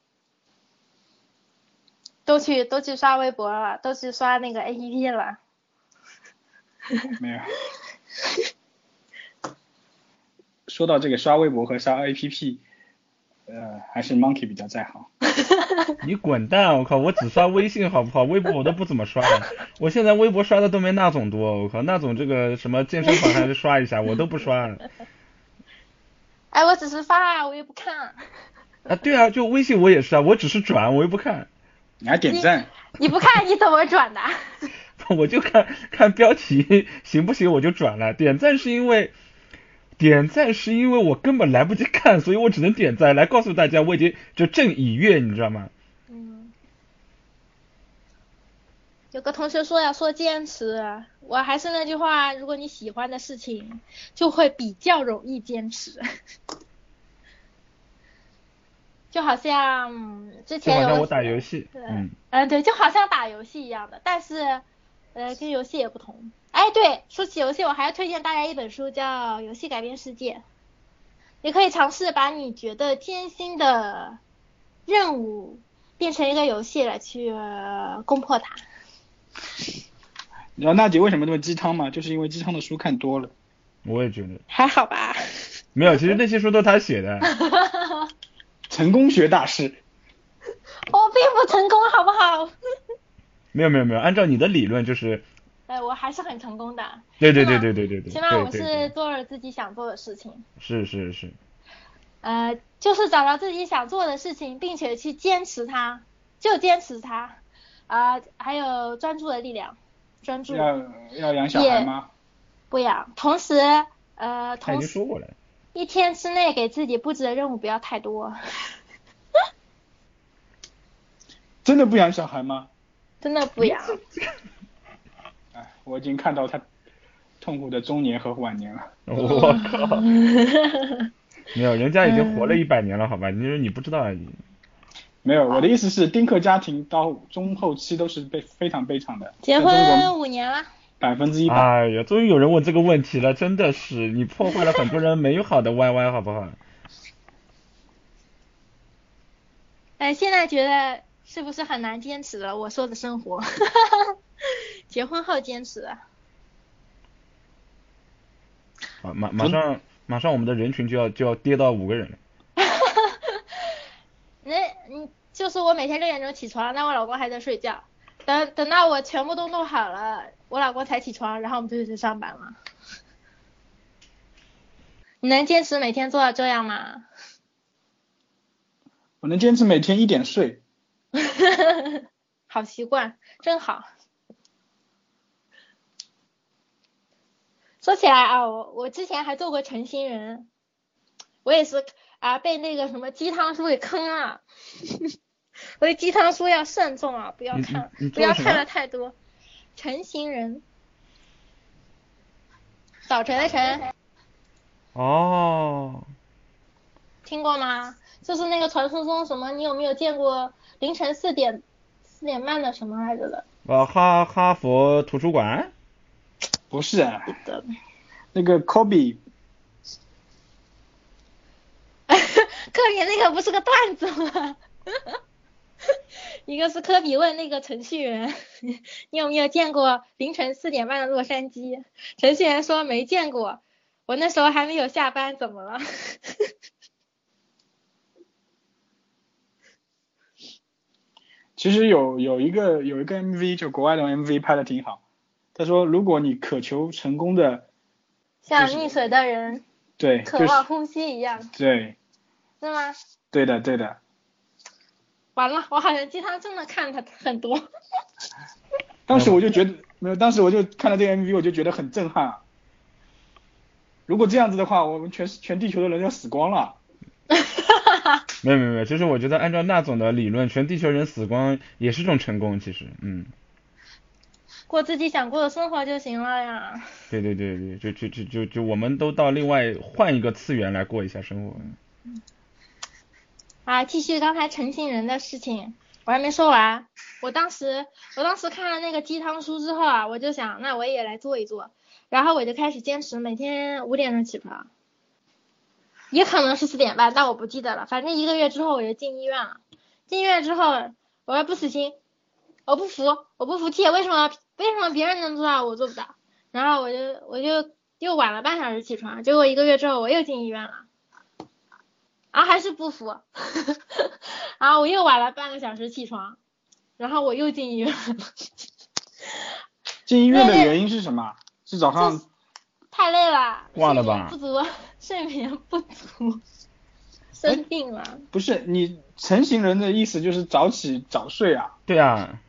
Speaker 3: 都去都去刷微博了，都去刷那个 A P P 了。
Speaker 1: 没有。说到这个刷微博和刷 A P P，呃，还是 Monkey 比较在行。
Speaker 2: 你滚蛋！我靠，我只刷微信好不好？微博我都不怎么刷的。我现在微博刷的都没那总多。我靠，那总这个什么健身房还是刷一下，我都不刷。
Speaker 3: 哎，我只是发，我又不看。
Speaker 2: 啊，对啊，就微信我也是啊，我只是转，我又不看。
Speaker 1: 你还点赞？
Speaker 3: 你不看你怎么转的？
Speaker 2: 我就看看标题 行不行我就转了。点赞是因为点赞是因为我根本来不及看，所以我只能点赞来告诉大家我已经就正已阅，你知道吗？
Speaker 3: 嗯。有个同学说要说坚持，我还是那句话，如果你喜欢的事情，就会比较容易坚持。就好像之前
Speaker 2: 有我打游戏，
Speaker 3: 嗯嗯对，就好像打游戏一样的，但是呃跟游戏也不同。哎对，说起游戏，我还要推荐大家一本书，叫《游戏改变世界》。你可以尝试把你觉得艰辛的任务变成一个游戏来去攻破它。
Speaker 1: 你知道娜姐为什么那么鸡汤吗？就是因为鸡汤的书看多了。
Speaker 2: 我也觉得。
Speaker 3: 还好吧。
Speaker 2: 没有，其实那些书都是他写的。
Speaker 1: 成功学大师，
Speaker 3: 我并不成功，好不好？
Speaker 2: 没有没有没有，按照你的理论就是，
Speaker 3: 哎，我还是很成功的。
Speaker 2: 对对对对对对对。
Speaker 3: 起码我是做了自己想做的事情。
Speaker 2: 是是是。
Speaker 3: 呃，就是找到自己想做的事情，并且去坚持它，就坚持它。啊，还有专注的力量，专注。
Speaker 1: 要要养小孩吗？
Speaker 3: 不养，同时呃，同时。
Speaker 2: 说过了。
Speaker 3: 一天之内给自己布置的任务不要太多。
Speaker 1: 真的不养小孩吗？
Speaker 3: 真的不养。
Speaker 1: 哎，我已经看到他痛苦的中年和晚年了。
Speaker 2: 我靠！没有，人家已经活了一百年了，好吧？你说你不知道而已。
Speaker 1: 没有，我的意思是，丁克家庭到中后期都是悲非常悲惨的。
Speaker 3: 结婚五年了。
Speaker 1: 百分之一百。
Speaker 2: 哎呀，终于有人问这个问题了，真的是你破坏了很多人美好的 YY，好不好？
Speaker 3: 哎，现在觉得是不是很难坚持了？我说的生活，结婚后坚持。
Speaker 2: 啊，马马上马上我们的人群就要就要跌到五个人了。
Speaker 3: 那你，就是我每天六点钟起床，那我老公还在睡觉。等等到我全部都弄好了，我老公才起床，然后我们就去上班了。你能坚持每天做到这样吗？
Speaker 1: 我能坚持每天一点睡。
Speaker 3: 好习惯，真好。说起来啊，我我之前还做过成心人，我也是啊被那个什么鸡汤书给坑了。所以鸡汤书要慎重啊，不要看，不要看的太多。晨行人，早晨的晨。
Speaker 2: 哦。
Speaker 3: 听过吗？就是那个传说中什么？你有没有见过凌晨四点四点半的什么来着的？
Speaker 2: 呃，哈哈佛图书馆。
Speaker 1: 不是。那个科比。
Speaker 3: 科比那个不是个段子吗？一个是科比问那个程序员，你有没有见过凌晨四点半的洛杉矶？程序员说没见过，我那时候还没有下班，怎么了？
Speaker 1: 其实有有一个有一个 MV，就国外的 MV 拍的挺好。他说，如果你渴求成功的，
Speaker 3: 像溺水的人，
Speaker 1: 对，
Speaker 3: 渴望呼吸一样，
Speaker 1: 对，
Speaker 3: 是吗？
Speaker 1: 对的，对的。
Speaker 3: 完了，我好像鸡汤真的看他很多。
Speaker 1: 当时我就觉得没有，当时我就看了这个 MV，我就觉得很震撼。如果这样子的话，我们全全地球的人要死光了。
Speaker 2: 没有没有没有，就是我觉得按照那总的理论，全地球人死光也是种成功，其实，嗯。
Speaker 3: 过自己想过的生活就行了呀。
Speaker 2: 对对对对，就就就就就我们都到另外换一个次元来过一下生活。
Speaker 3: 啊，继续刚才成型人的事情，我还没说完。我当时我当时看了那个鸡汤书之后啊，我就想，那我也来做一做。然后我就开始坚持每天五点钟起床，也可能是四点半，但我不记得了。反正一个月之后我就进医院了。进医院之后，我还不死心，我不服，我不服气，为什么？为什么别人能做到我做不到？然后我就我就又晚了半小时起床，结果一个月之后我又进医院了，然后还是不服，然后我又晚了半个小时起床，然后我又进医院了。
Speaker 1: 进医院的原因是什么？是早上
Speaker 3: 太累了，
Speaker 2: 挂了吧？
Speaker 3: 不足，睡眠不足，生病了。
Speaker 1: 不是你成型人的意思就是早起早睡啊？
Speaker 2: 对啊。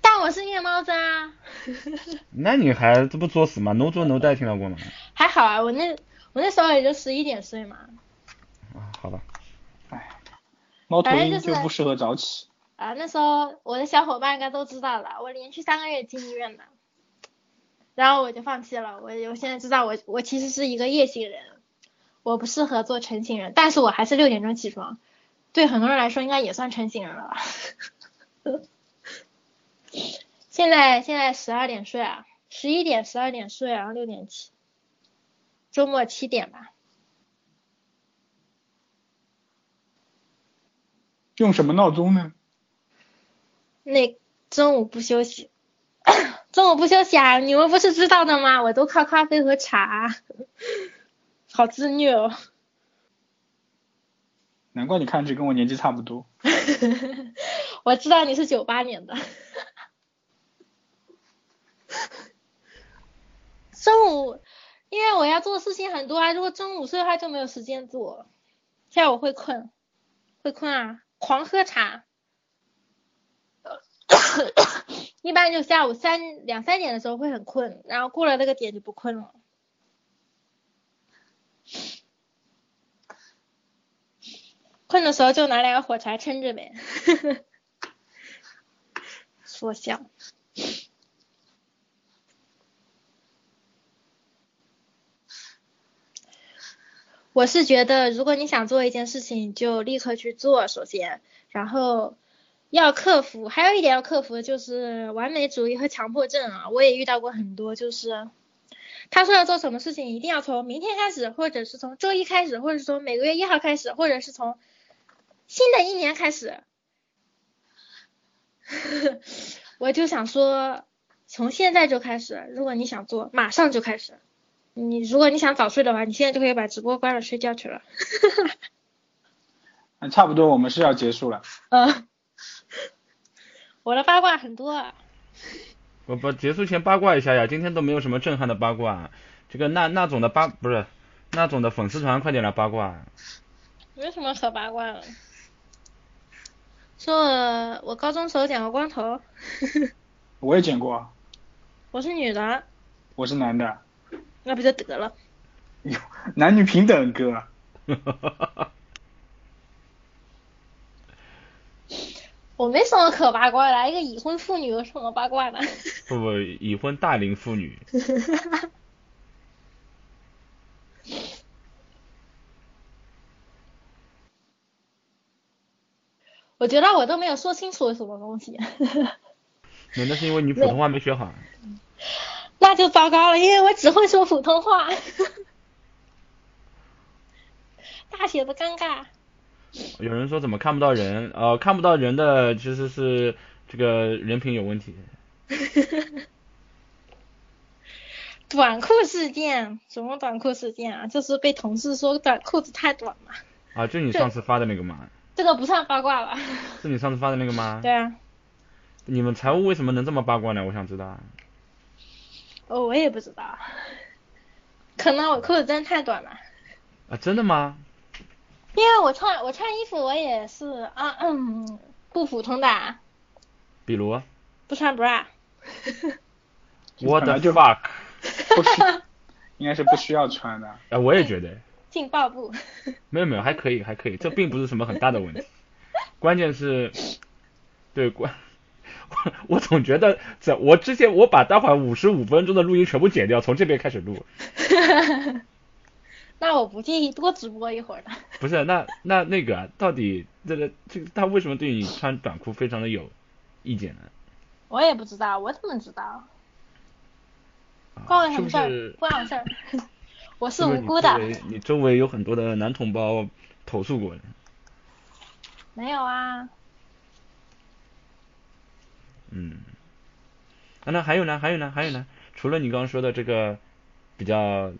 Speaker 3: 但我是夜猫子啊。
Speaker 2: 那你还这不作死吗？no 作 no 带听到过吗？
Speaker 3: 还好啊，我那我那时候也就十一点睡嘛。
Speaker 2: 啊，好吧。
Speaker 1: 哎，猫头鹰就不适合早起。
Speaker 3: 啊，那时候我的小伙伴应该都知道了，我连续三个月进医院的，然后我就放弃了。我我现在知道我我其实是一个夜行人，我不适合做成型人，但是我还是六点钟起床，对很多人来说应该也算成型人了吧。现在现在十二点睡啊，十一点十二点睡，然后六点起，周末七点吧。
Speaker 1: 用什么闹钟呢？
Speaker 3: 那中午不休息，中午不休息啊！你们不是知道的吗？我都靠咖啡和茶，好自虐哦。
Speaker 1: 难怪你看上去跟我年纪差不多。
Speaker 3: 我知道你是九八年的。中午，因为我要做的事情很多啊，如果中午睡的话就没有时间做。下午会困，会困啊，狂喝茶。一般就下午三两三点的时候会很困，然后过了那个点就不困了。困的时候就拿两个火柴撑着呗。说笑。我是觉得，如果你想做一件事情，就立刻去做。首先，然后要克服，还有一点要克服就是完美主义和强迫症啊。我也遇到过很多，就是他说要做什么事情，一定要从明天开始，或者是从周一开始，或者是从每个月一号开始，或者是从新的一年开始。我就想说，从现在就开始，如果你想做，马上就开始。你如果你想早睡的话，你现在就可以把直播关了睡觉去了。
Speaker 1: 那差不多，我们是要结束了。
Speaker 3: 嗯，我的八卦很多。啊。
Speaker 2: 我不结束前八卦一下呀，今天都没有什么震撼的八卦。这个那那种的八不是那种的粉丝团，快点来八卦。
Speaker 3: 没什么可八卦的。说我高中时候剪过光头。
Speaker 1: 我也剪过。
Speaker 3: 我是女的。
Speaker 1: 我是男的。
Speaker 3: 那不就得了？
Speaker 1: 哟，男女平等，哥。
Speaker 3: 我没什么可八卦的，一个已婚妇女有什么八卦的？
Speaker 2: 不不，已婚大龄妇女。
Speaker 3: 我觉得我都没有说清楚什么东西。
Speaker 2: 那是因为你普通话没学好。
Speaker 3: 那就糟糕了，因为我只会说普通话，大写的尴尬。
Speaker 2: 有人说怎么看不到人？呃，看不到人的其实是这个人品有问题。
Speaker 3: 短裤事件？什么短裤事件啊？就是被同事说短裤子太短嘛。
Speaker 2: 啊，就你上次发的那个吗？
Speaker 3: 这个不算八卦吧？
Speaker 2: 是你上次发的那个吗？
Speaker 3: 对啊。
Speaker 2: 你们财务为什么能这么八卦呢？我想知道。
Speaker 3: 哦，我也不知道，可能我裤子真的太短了。
Speaker 2: 啊，真的吗？
Speaker 3: 因为我穿我穿衣服我也是啊嗯不普通的。
Speaker 2: 比如？
Speaker 3: 不穿 bra。
Speaker 2: What the fuck？
Speaker 1: 不需，应该是不需要穿的。
Speaker 2: 哎，我也觉得。
Speaker 3: 劲爆不。
Speaker 2: 没有没有，还可以还可以，这并不是什么很大的问题。关键是，对关，我 我总觉得在我之前我把待会五十五分钟的录音全部剪掉，从这边开始录。
Speaker 3: 那我不介意多直播一会儿的。
Speaker 2: 不是，那那那个到底这个这个他为什么对你穿短裤非常的有意见呢？
Speaker 3: 我也不知道，我怎么知道？关我什么事儿？关我事儿。我是无辜的。
Speaker 2: 你周围有很多的男同胞投诉过。
Speaker 3: 没有啊。
Speaker 2: 嗯。啊，那还有呢？还有呢？还有呢？除了你刚刚说的这个比较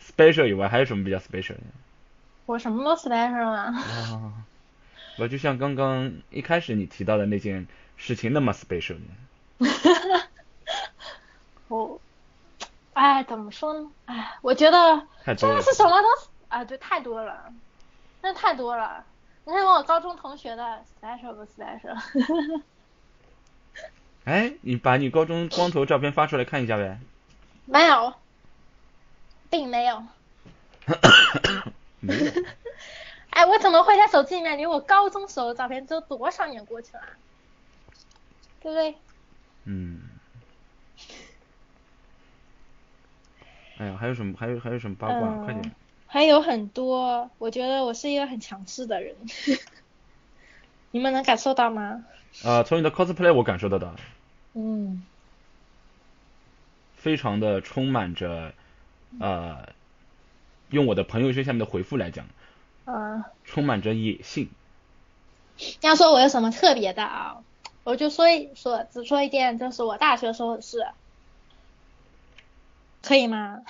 Speaker 2: special 以外，还有什么比较 special 的？
Speaker 3: 我什么都 special 啊。
Speaker 2: 哦。我就像刚刚一开始你提到的那件事情那么 special
Speaker 3: 呢。我。哎，怎么说呢？哎，我觉得真的是什么都啊，对，太多了，那太多了。你看我高中同学的 special 不 special？
Speaker 2: 哎，你把你高中光头照片发出来看一下呗。
Speaker 3: 没有，并没有。
Speaker 2: 没有。
Speaker 3: 哎，我怎么会在手机里面留我高中时候的照片？都多少年过去了，对不对？
Speaker 2: 嗯。哎呀，还有什么？还有还有什么八卦？快点！
Speaker 3: 还有很多，我觉得我是一个很强势的人，你们能感受到吗？
Speaker 2: 啊，从你的 cosplay 我感受得到。
Speaker 3: 嗯。
Speaker 2: 非常的充满着，呃，用我的朋友圈下面的回复来讲，
Speaker 3: 啊，
Speaker 2: 充满着野性。
Speaker 3: 要说我有什么特别的啊，我就说一说，只说一件，就是我大学时候的事。可以吗？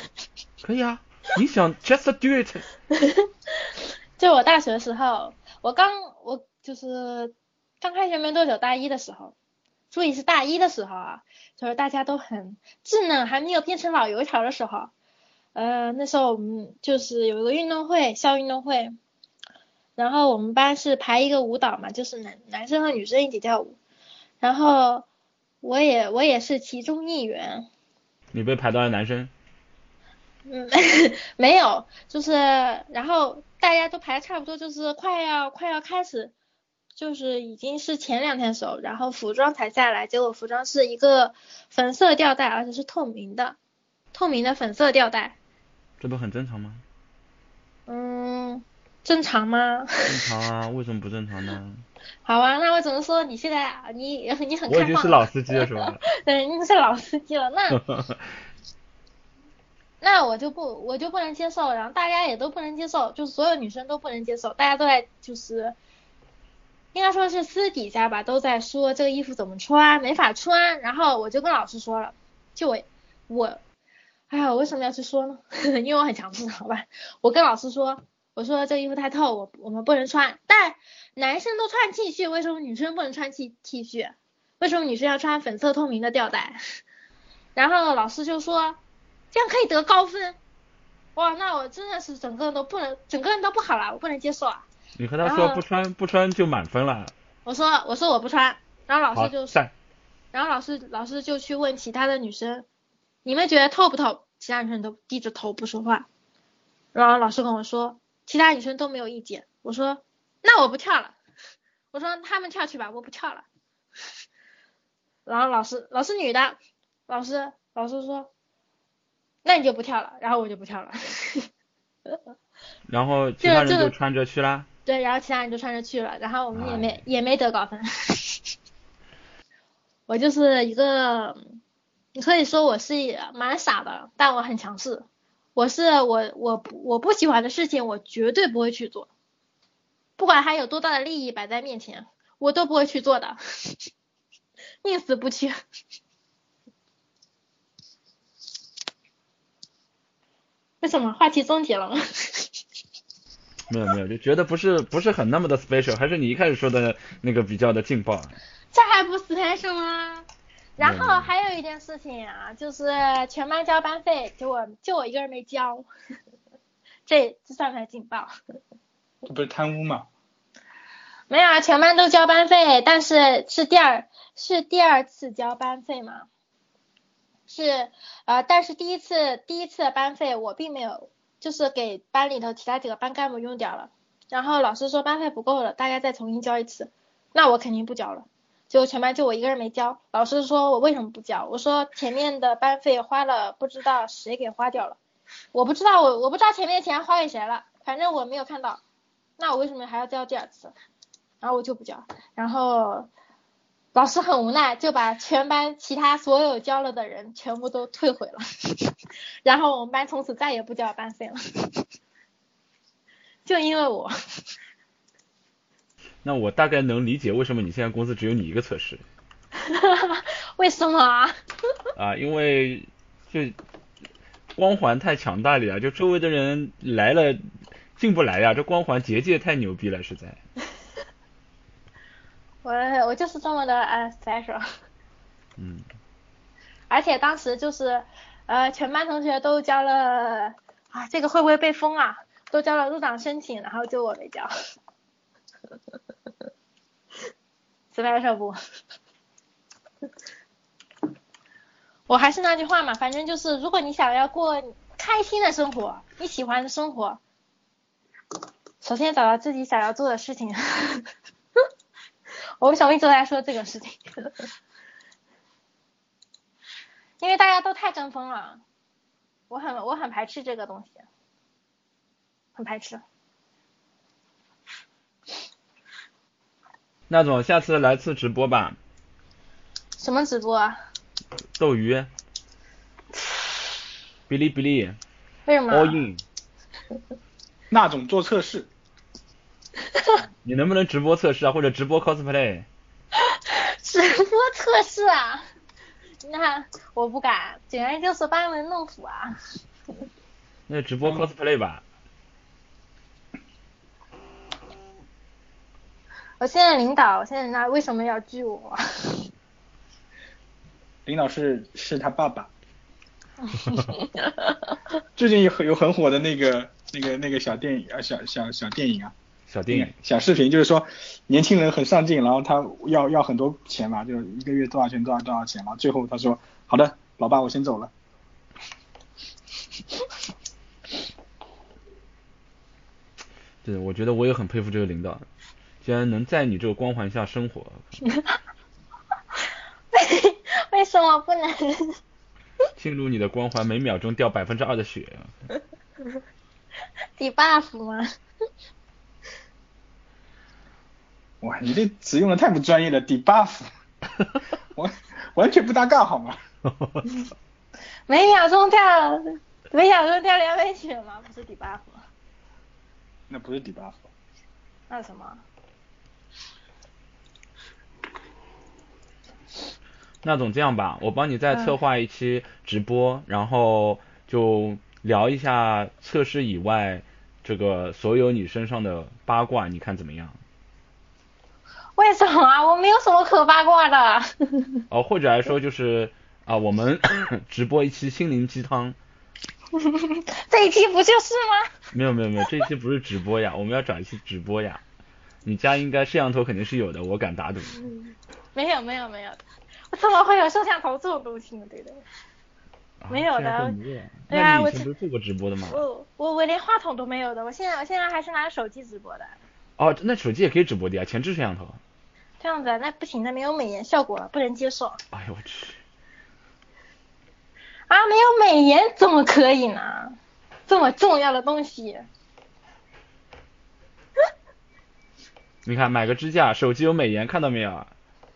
Speaker 2: 可以啊，你想 just do it。
Speaker 3: 就我大学的时候，我刚我就是刚开学没多久，大一的时候，注意是大一的时候啊，就是大家都很稚嫩，还没有变成老油条的时候。呃，那时候我们就是有一个运动会，校运动会，然后我们班是排一个舞蹈嘛，就是男男生和女生一起跳舞，然后我也我也是其中一员。
Speaker 2: 你被排到了男生？
Speaker 3: 嗯，没有，就是然后大家都排差不多，就是快要快要开始，就是已经是前两天的时候，然后服装才下来，结果服装是一个粉色吊带，而且是透明的，透明的粉色吊带。
Speaker 2: 这不很正常吗？
Speaker 3: 嗯，正常吗？
Speaker 2: 正常啊，为什么不正常呢？
Speaker 3: 好啊，那我只能说你现在你 你很开放。
Speaker 2: 我已经是老司机了，是吧？
Speaker 3: 对，你是老司机了，那那我就不我就不能接受，然后大家也都不能接受，就是所有女生都不能接受，大家都在就是应该说是私底下吧，都在说这个衣服怎么穿，没法穿。然后我就跟老师说了，就我我，哎呀，我为什么要去说呢？因为我很强势，好吧？我跟老师说。我说这个衣服太透，我我们不能穿。但男生都穿 T 恤，为什么女生不能穿 T T 恤？为什么女生要穿粉色透明的吊带？然后老师就说这样可以得高分。哇，那我真的是整个人都不能，整个人都不好了，我不能接受啊。
Speaker 2: 你和他说不穿不穿就满分了。
Speaker 3: 我说我说我不穿，然后老师就然后老师老师就去问其他的女生，你们觉得透不透？其他女生都低着头不说话。然后老师跟我说。其他女生都没有意见，我说那我不跳了，我说他们跳去吧，我不跳了。然后老师老师女的，老师老师说那你就不跳了，然后我就不跳了。
Speaker 2: 然后其他人就穿着去啦。
Speaker 3: 对，然后其他人就穿着去了，然后我们也没也没得高分。我就是一个，你可以说我是蛮傻的，但我很强势。我是我我我不喜欢的事情，我绝对不会去做，不管还有多大的利益摆在面前，我都不会去做的，宁死不屈。为什么话题终结了吗？
Speaker 2: 没有没有，就觉得不是不是很那么的 special，还是你一开始说的那个比较的劲爆。
Speaker 3: 这还不 special 吗？然后还有一件事情啊，就是全班交班费，就我就我一个人没交，这这算不算劲爆？
Speaker 1: 这不是贪污吗？
Speaker 3: 没有啊，全班都交班费，但是是第二是第二次交班费嘛？是呃，但是第一次第一次的班费我并没有就是给班里头其他几个班干部用掉了，然后老师说班费不够了，大家再重新交一次，那我肯定不交了。就全班就我一个人没交，老师说我为什么不交？我说前面的班费花了，不知道谁给花掉了，我不知道我我不知道前面的钱花给谁了，反正我没有看到，那我为什么还要交第二次？然后我就不交，然后老师很无奈，就把全班其他所有交了的人全部都退回了，然后我们班从此再也不交班费了，就因为我。
Speaker 2: 那我大概能理解为什么你现在公司只有你一个测试。
Speaker 3: 为什么啊？
Speaker 2: 啊，因为就光环太强大了呀，就周围的人来了进不来呀，这光环结界太牛逼了，实在。
Speaker 3: 我我就是这么的呃 special。
Speaker 2: 嗯。
Speaker 3: 而且当时就是呃全班同学都交了啊，这个会不会被封啊？都交了入党申请，然后就我没交。special 不，我还是那句话嘛，反正就是，如果你想要过开心的生活，你喜欢的生活，首先找到自己想要做的事情。我为什么一直在说这个事情？因为大家都太争锋了，我很我很排斥这个东西，很排斥。
Speaker 2: 那种下次来次直播吧。
Speaker 3: 什么直播啊？
Speaker 2: 斗鱼。哔哩哔哩。
Speaker 3: 为什么
Speaker 2: ？All in。
Speaker 1: 那种做测试。
Speaker 2: 你能不能直播测试啊？或者直播 cosplay？
Speaker 3: 直播测试啊？那我不敢，简直就是班门弄斧啊。
Speaker 2: 那直播 cosplay 吧。
Speaker 3: 我现在领导，现在那为什么要拒我？
Speaker 1: 领导是是他爸爸。最近有有很火的那个那个那个小电影啊，小小小电影啊，
Speaker 2: 小电影
Speaker 1: 小视频，就是说年轻人很上进，然后他要要很多钱嘛，就是一个月多少钱多少多少钱嘛，最后他说好的，老爸我先走了。
Speaker 2: 对，我觉得我也很佩服这个领导。竟然能在你这个光环下生活，
Speaker 3: 为 为什么不能？
Speaker 2: 进入你的光环，每秒钟掉百分之二的血。
Speaker 3: 你 buff 吗？
Speaker 1: 哇，你这词用的太不专业了，，debuff，完完全不搭嘎好吗？
Speaker 3: 每秒钟跳，每秒钟跳两倍血吗？不是 debuff。
Speaker 1: 那不是 debuff。
Speaker 3: 那是什么？
Speaker 2: 那总这样吧，我帮你再策划一期直播，然后就聊一下测试以外这个所有你身上的八卦，你看怎么样？
Speaker 3: 为什么啊？我没有什么可八卦的。
Speaker 2: 哦，或者来说就是啊，我们 直播一期心灵鸡汤。
Speaker 3: 这一期不就是吗？
Speaker 2: 没有没有没有，这一期不是直播呀，我们要找一期直播呀。你家应该摄像头肯定是有的，我敢打赌。
Speaker 3: 没有没有没有。我怎么会有摄像头这种东西呢？对的，没有的。对啊，我
Speaker 2: 以前不是做过直播的吗？
Speaker 3: 我我我连话筒都没有的，我现在我现在还是拿手机直播的。
Speaker 2: 哦，那手机也可以直播的呀，前置摄像头。
Speaker 3: 这样子，那不行，那没有美颜效果，不能接受。
Speaker 2: 哎呦我去！
Speaker 3: 啊，没有美颜怎么可以呢？这么重要的东西。
Speaker 2: 你看，买个支架，手机有美颜，看到没有？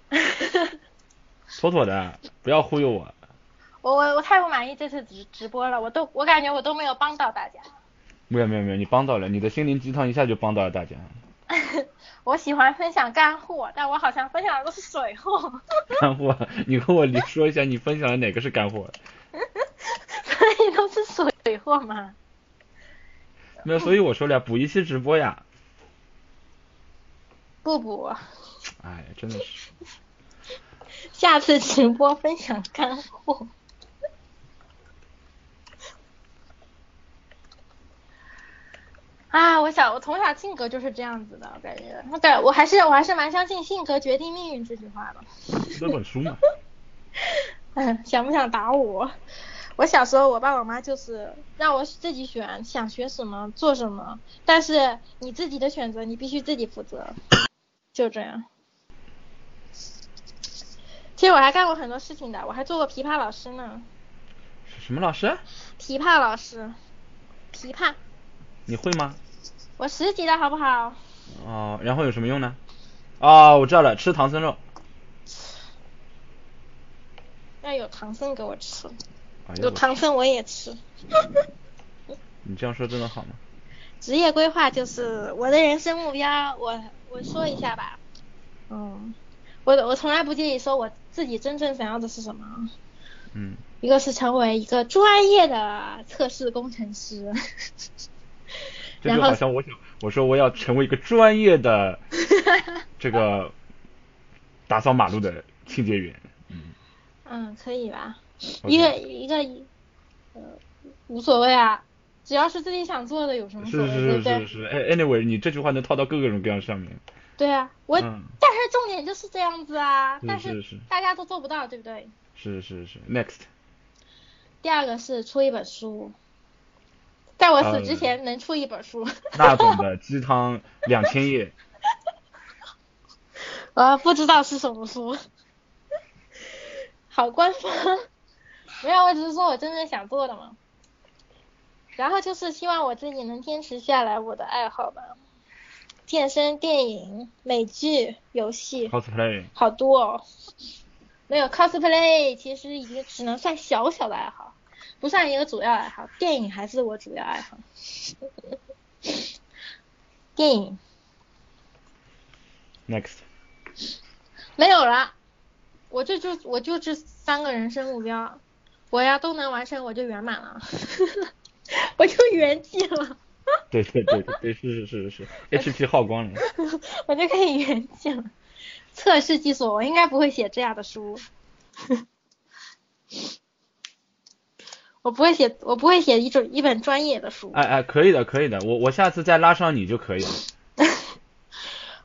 Speaker 2: 妥妥的，不要忽悠我。
Speaker 3: 我我我太不满意这次直直播了，我都我感觉我都没有帮到大家。
Speaker 2: 没有没有没有，你帮到了，你的心灵鸡汤一下就帮到了大家。
Speaker 3: 我喜欢分享干货，但我好像分享的都是水货。
Speaker 2: 干货，你和我你说一下，你分享的哪个是干货？
Speaker 3: 所以都是水货吗？
Speaker 2: 没有，所以我说了，补一期直播呀。
Speaker 3: 不补。
Speaker 2: 哎，真的是。
Speaker 3: 下次直播分享干货。啊，我小我从小性格就是这样子的，我感觉，我感我还是我还是蛮相信性格决定命运这句话的。
Speaker 2: 那本书嘛。
Speaker 3: 嗯，想不想打我？我小时候，我爸我妈就是让我自己选，想学什么做什么，但是你自己的选择你必须自己负责，就这样。其实我还干过很多事情的，我还做过琵琶老师呢。
Speaker 2: 什么老师？
Speaker 3: 琵琶老师，琵琶。
Speaker 2: 你会吗？
Speaker 3: 我十级了好不好？
Speaker 2: 哦，然后有什么用呢？哦，我知道了，吃唐僧肉。
Speaker 3: 要有唐僧给我吃，有唐僧我也吃。
Speaker 2: 你这样说真的好吗？
Speaker 3: 职业规划就是我的人生目标，我我说一下吧。嗯，我我从来不介意说我自己真正想要的是什么。
Speaker 2: 嗯。
Speaker 3: 一个是成为一个专业的测试工程师。
Speaker 2: 这就好像我想我说我要成为一个专业的 这个打扫马路的清洁员。
Speaker 3: 嗯，可以吧？一个一个，呃，无所谓啊，只要是自己想做的，有什么所谓？
Speaker 2: 是是是是是，哎，anyway，你这句话能套到各个种各样上面。
Speaker 3: 对啊，我，但是重点就是这样子啊，但
Speaker 2: 是
Speaker 3: 大家都做不到，对不对？
Speaker 2: 是是是，next。
Speaker 3: 第二个是出一本书，在我死之前能出一本书。
Speaker 2: 那种的鸡汤两千页。
Speaker 3: 啊不知道是什么书。好官方，没有，我只是说我真正想做的嘛。然后就是希望我自己能坚持下来我的爱好吧，健身、电影、美剧、游戏
Speaker 2: ，cosplay，
Speaker 3: 好多哦。没有 cosplay，其实已经只能算小小的爱好，不算一个主要爱好。电影还是我主要爱好。电影。
Speaker 2: Next。
Speaker 3: 没有了。我这就我就这三个人生目标，我要都能完成我就圆满了，我就圆寂了。
Speaker 2: 对对对对是是是是 是，HP 耗光了。
Speaker 3: 我就可以圆寂了。测试技术，我应该不会写这样的书。我不会写，我不会写一种一本专业的书。
Speaker 2: 哎哎，可以的可以的，我我下次再拉上你就可以了。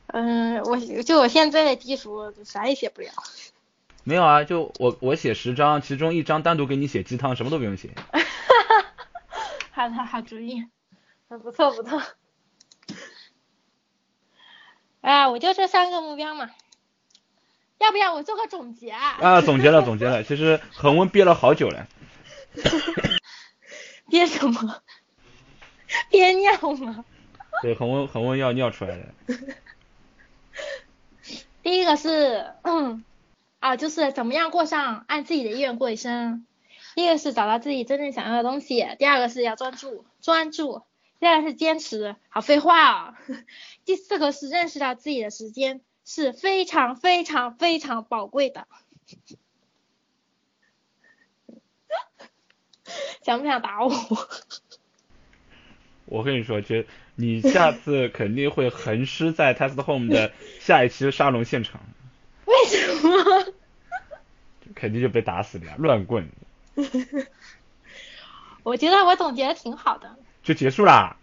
Speaker 3: 嗯，我就我现在的技术啥也写不了。
Speaker 2: 没有啊，就我我写十张，其中一张单独给你写鸡汤，什么都不用写。
Speaker 3: 好的，好主意，不错不错。哎，我就这三个目标嘛，要不要我做个总结啊？
Speaker 2: 啊，总结了总结了，其实恒温憋了好久了。
Speaker 3: 憋什么？憋尿吗？
Speaker 2: 对，恒温恒温要尿出来的。
Speaker 3: 第一个是。啊，就是怎么样过上按自己的意愿过一生。第一个是找到自己真正想要的东西，第二个是要专注，专注，第二个是坚持。好废话啊。第四个是认识到自己的时间是非常非常非常宝贵的。想不想打我？
Speaker 2: 我跟你说，就你下次肯定会横尸在 Test Home 的 下一期沙龙现场。
Speaker 3: 为什么？
Speaker 2: 肯定就被打死了呀！乱棍。
Speaker 3: 我觉得我总结的挺好的。
Speaker 2: 就结束啦。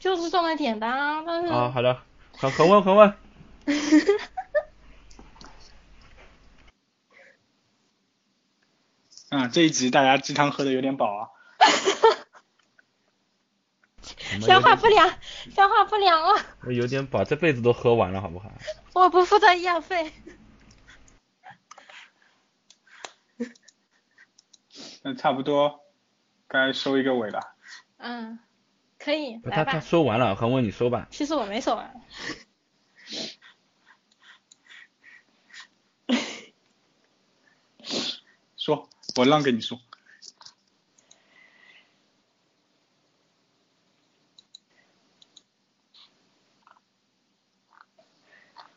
Speaker 3: 就是这么简单，但是。
Speaker 2: 啊，好的，恒恒温恒温。
Speaker 1: 啊，这一集大家鸡汤喝的有点饱啊。
Speaker 3: 消化不良，消化不良了。
Speaker 2: 我有点饱，这辈子都喝完了，好不好？
Speaker 3: 我不负责医药费。
Speaker 1: 那差不多该收一个尾了。
Speaker 3: 嗯，可以。
Speaker 2: 他他说完了，恒温你说吧。
Speaker 3: 其实我没说完。
Speaker 1: 说，我让给你说。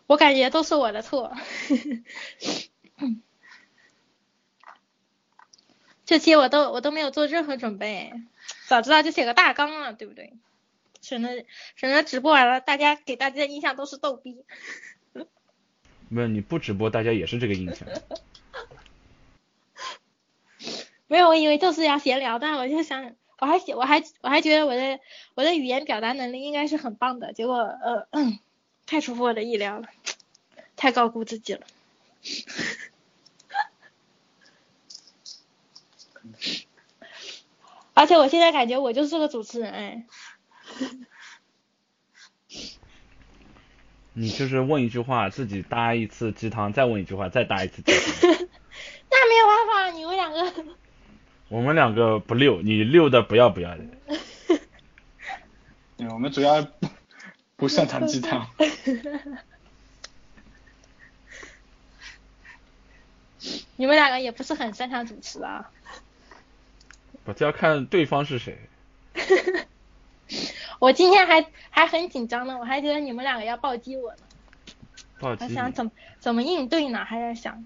Speaker 3: 我感觉都是我的错，这期我都我都没有做任何准备，早知道就写个大纲了，对不对？省得省得直播完了，大家给大家的印象都是逗逼。
Speaker 2: 没有，你不直播，大家也是这个印象。
Speaker 3: 没有，我以为就是要闲聊，但我就想，我还写，我还我还觉得我的我的语言表达能力应该是很棒的，结果呃。太出乎我的意料了，太高估自己了。而且我现在感觉我就是个主持人哎。
Speaker 2: 你就是问一句话，自己搭一次鸡汤，再问一句话，再搭一次鸡汤。
Speaker 3: 那没有办法，你们两个。
Speaker 2: 我们两个不溜，你溜的不要不要的。
Speaker 1: 对，我们主要不擅长鸡汤。
Speaker 3: 你们两个也不是很擅长主持啊。
Speaker 2: 我就要看对方是谁。
Speaker 3: 我今天还还很紧张呢，我还觉得你们两个要暴击我呢。
Speaker 2: 暴击。
Speaker 3: 我想怎么怎么应对呢？还在想。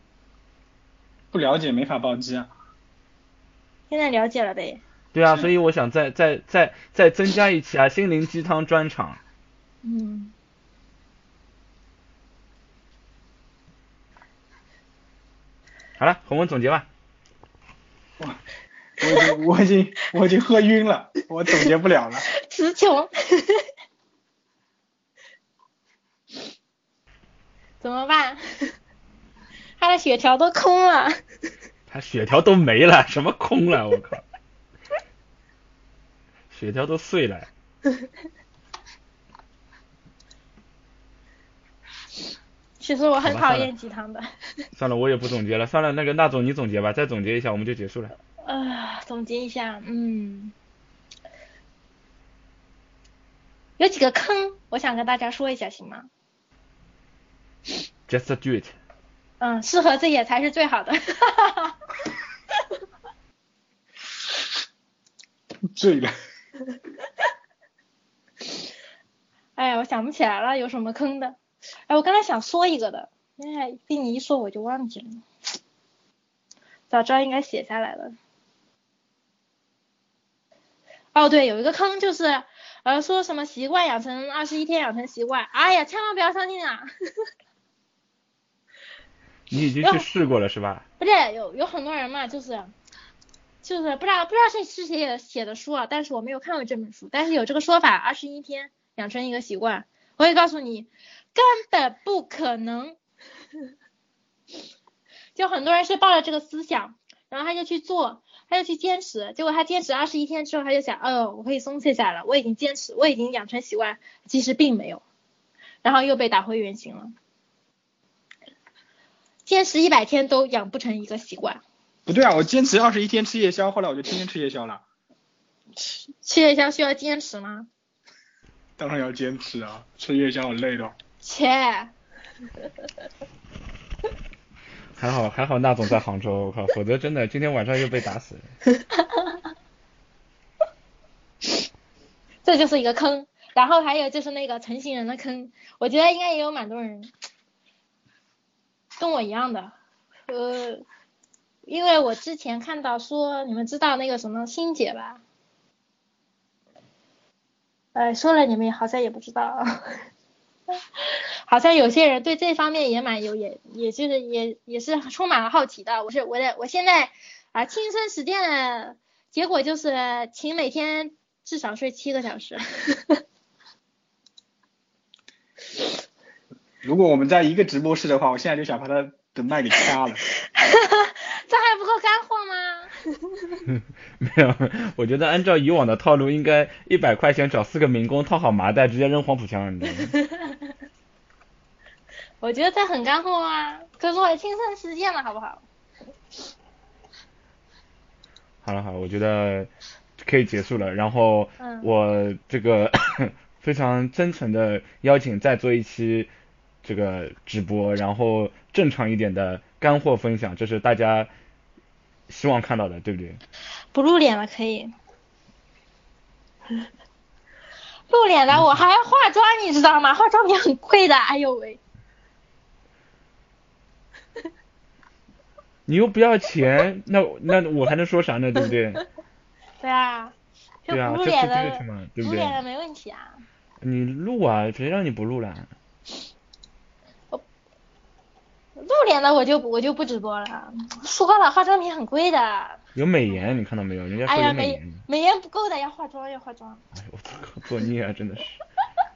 Speaker 1: 不了解没法暴击啊。
Speaker 3: 现在了解了呗。
Speaker 2: 对啊，所以我想再再再再增加一期啊，心灵鸡汤专场。
Speaker 3: 嗯。
Speaker 2: 好了，红文总结吧。
Speaker 1: 哇。我已经我已经我已经喝晕了，我总结不了了。
Speaker 3: 词穷。怎么办？他的血条都空了。
Speaker 2: 他血条都没了，什么空了？我靠！血条都碎了。
Speaker 3: 其实我很讨厌鸡汤的。
Speaker 2: 算了，我也不总结了。算了，那个那总你总结吧，再总结一下我们就结束了。
Speaker 3: 啊，总结一下，嗯，有几个坑，我想跟大家说一下，行吗
Speaker 2: ？Just do it。
Speaker 3: 嗯，适合自己才是最好的。
Speaker 1: 醉了。
Speaker 3: 哎呀，我想不起来了，有什么坑的？哎，我刚才想说一个的，哎，被你一说我就忘记了。早知道应该写下来了。哦，对，有一个坑就是，呃，说什么习惯养成二十一天养成习惯，哎呀，千万不要相信啊！
Speaker 2: 你已经去试过了是吧？
Speaker 3: 不是，有有很多人嘛，就是，就是不知道不知道是是谁写的书啊，但是我没有看过这本书，但是有这个说法，二十一天养成一个习惯，我会告诉你，根本不可能，就很多人是抱着这个思想，然后他就去做。他就去坚持，结果他坚持二十一天之后，他就想，哦，我可以松懈下来了，我已经坚持，我已经养成习惯，其实并没有，然后又被打回原形了。坚持一百天都养不成一个习惯。
Speaker 1: 不对啊，我坚持二十一天吃夜宵，后来我就天天吃夜宵了。
Speaker 3: 吃吃夜宵需要坚持吗？
Speaker 1: 当然要坚持啊，吃夜宵我累的。
Speaker 3: 切。
Speaker 2: 还好还好，那总在杭州，我靠，否则真的今天晚上又被打死了。
Speaker 3: 这就是一个坑，然后还有就是那个成型人的坑，我觉得应该也有蛮多人跟我一样的，呃，因为我之前看到说，你们知道那个什么欣姐吧？哎，说了你们好像也不知道。好像有些人对这方面也蛮有，也也就是也也是充满了好奇的。我是我的我现在啊亲身实践的结果就是，请每天至少睡七个小时。
Speaker 1: 如果我们在一个直播室的话，我现在就想把他的麦给掐了。
Speaker 3: 干货吗？
Speaker 2: 没有，我觉得按照以往的套路，应该一百块钱找四个民工套好麻袋，直接扔黄浦江，你知道吗？
Speaker 3: 我觉得这很干货啊，可是我亲身实践了，好不好？
Speaker 2: 好了好，我觉得可以结束了。然后我这个 非常真诚的邀请再做一期这个直播，然后正常一点的干货分享，这是大家希望看到的，对不对？
Speaker 3: 不露脸了可以，露脸了我还要化妆，你知道吗？化妆品很贵的，哎呦喂。
Speaker 2: 你又不要钱，那那我还能说啥呢？对不对？
Speaker 3: 对啊，
Speaker 2: 对啊，
Speaker 3: 这
Speaker 2: 不？
Speaker 3: 露脸的没问题啊。
Speaker 2: 你录啊，谁让你不录了？
Speaker 3: 露脸的我就我就不直播了，说了化妆品很贵的。
Speaker 2: 有美颜，你看到没有？人家说有美颜。
Speaker 3: 美颜不够的，要化妆，要化妆。
Speaker 2: 哎呦我操，作孽啊，真的是。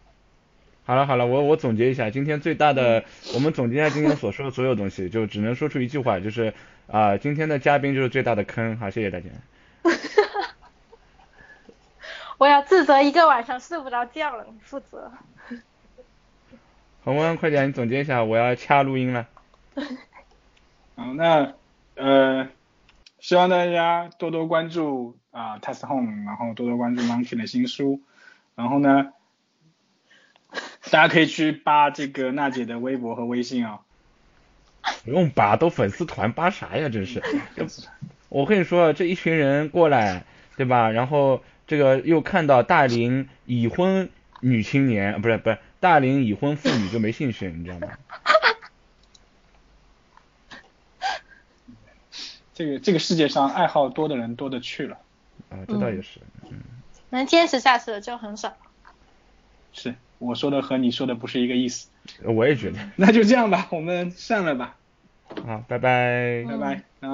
Speaker 2: 好了好了，我我总结一下，今天最大的，我们总结一下今天所说的所有东西，就只能说出一句话，就是啊、今天的嘉宾就是最大的坑。好，谢谢大家。
Speaker 3: 我要自责一个晚上睡不着觉了，你负责。
Speaker 2: 恒温，快点，你总结一下，我要掐录音了。
Speaker 1: 好，那呃，希望大家多多关注啊、Test Home，然后多多关注 Monkey 的新书，然后呢，大家可以去扒这个娜姐的微博和微信啊。
Speaker 2: 不用扒，都粉丝团扒啥呀？真是。我跟你说，这一群人过来，对吧？然后这个又看到大龄已婚女青年，不是不是大龄已婚妇女就没兴趣，你知道吗？
Speaker 1: 这个这个世界上爱好多的人多的去了，
Speaker 2: 啊，这倒也是。
Speaker 3: 能坚持下去的就很少。
Speaker 1: 是我说的和你说的不是一个意思。
Speaker 2: 我也觉得。
Speaker 1: 那就这样吧，我们散了吧，
Speaker 2: 好，拜拜。
Speaker 1: 拜拜。啊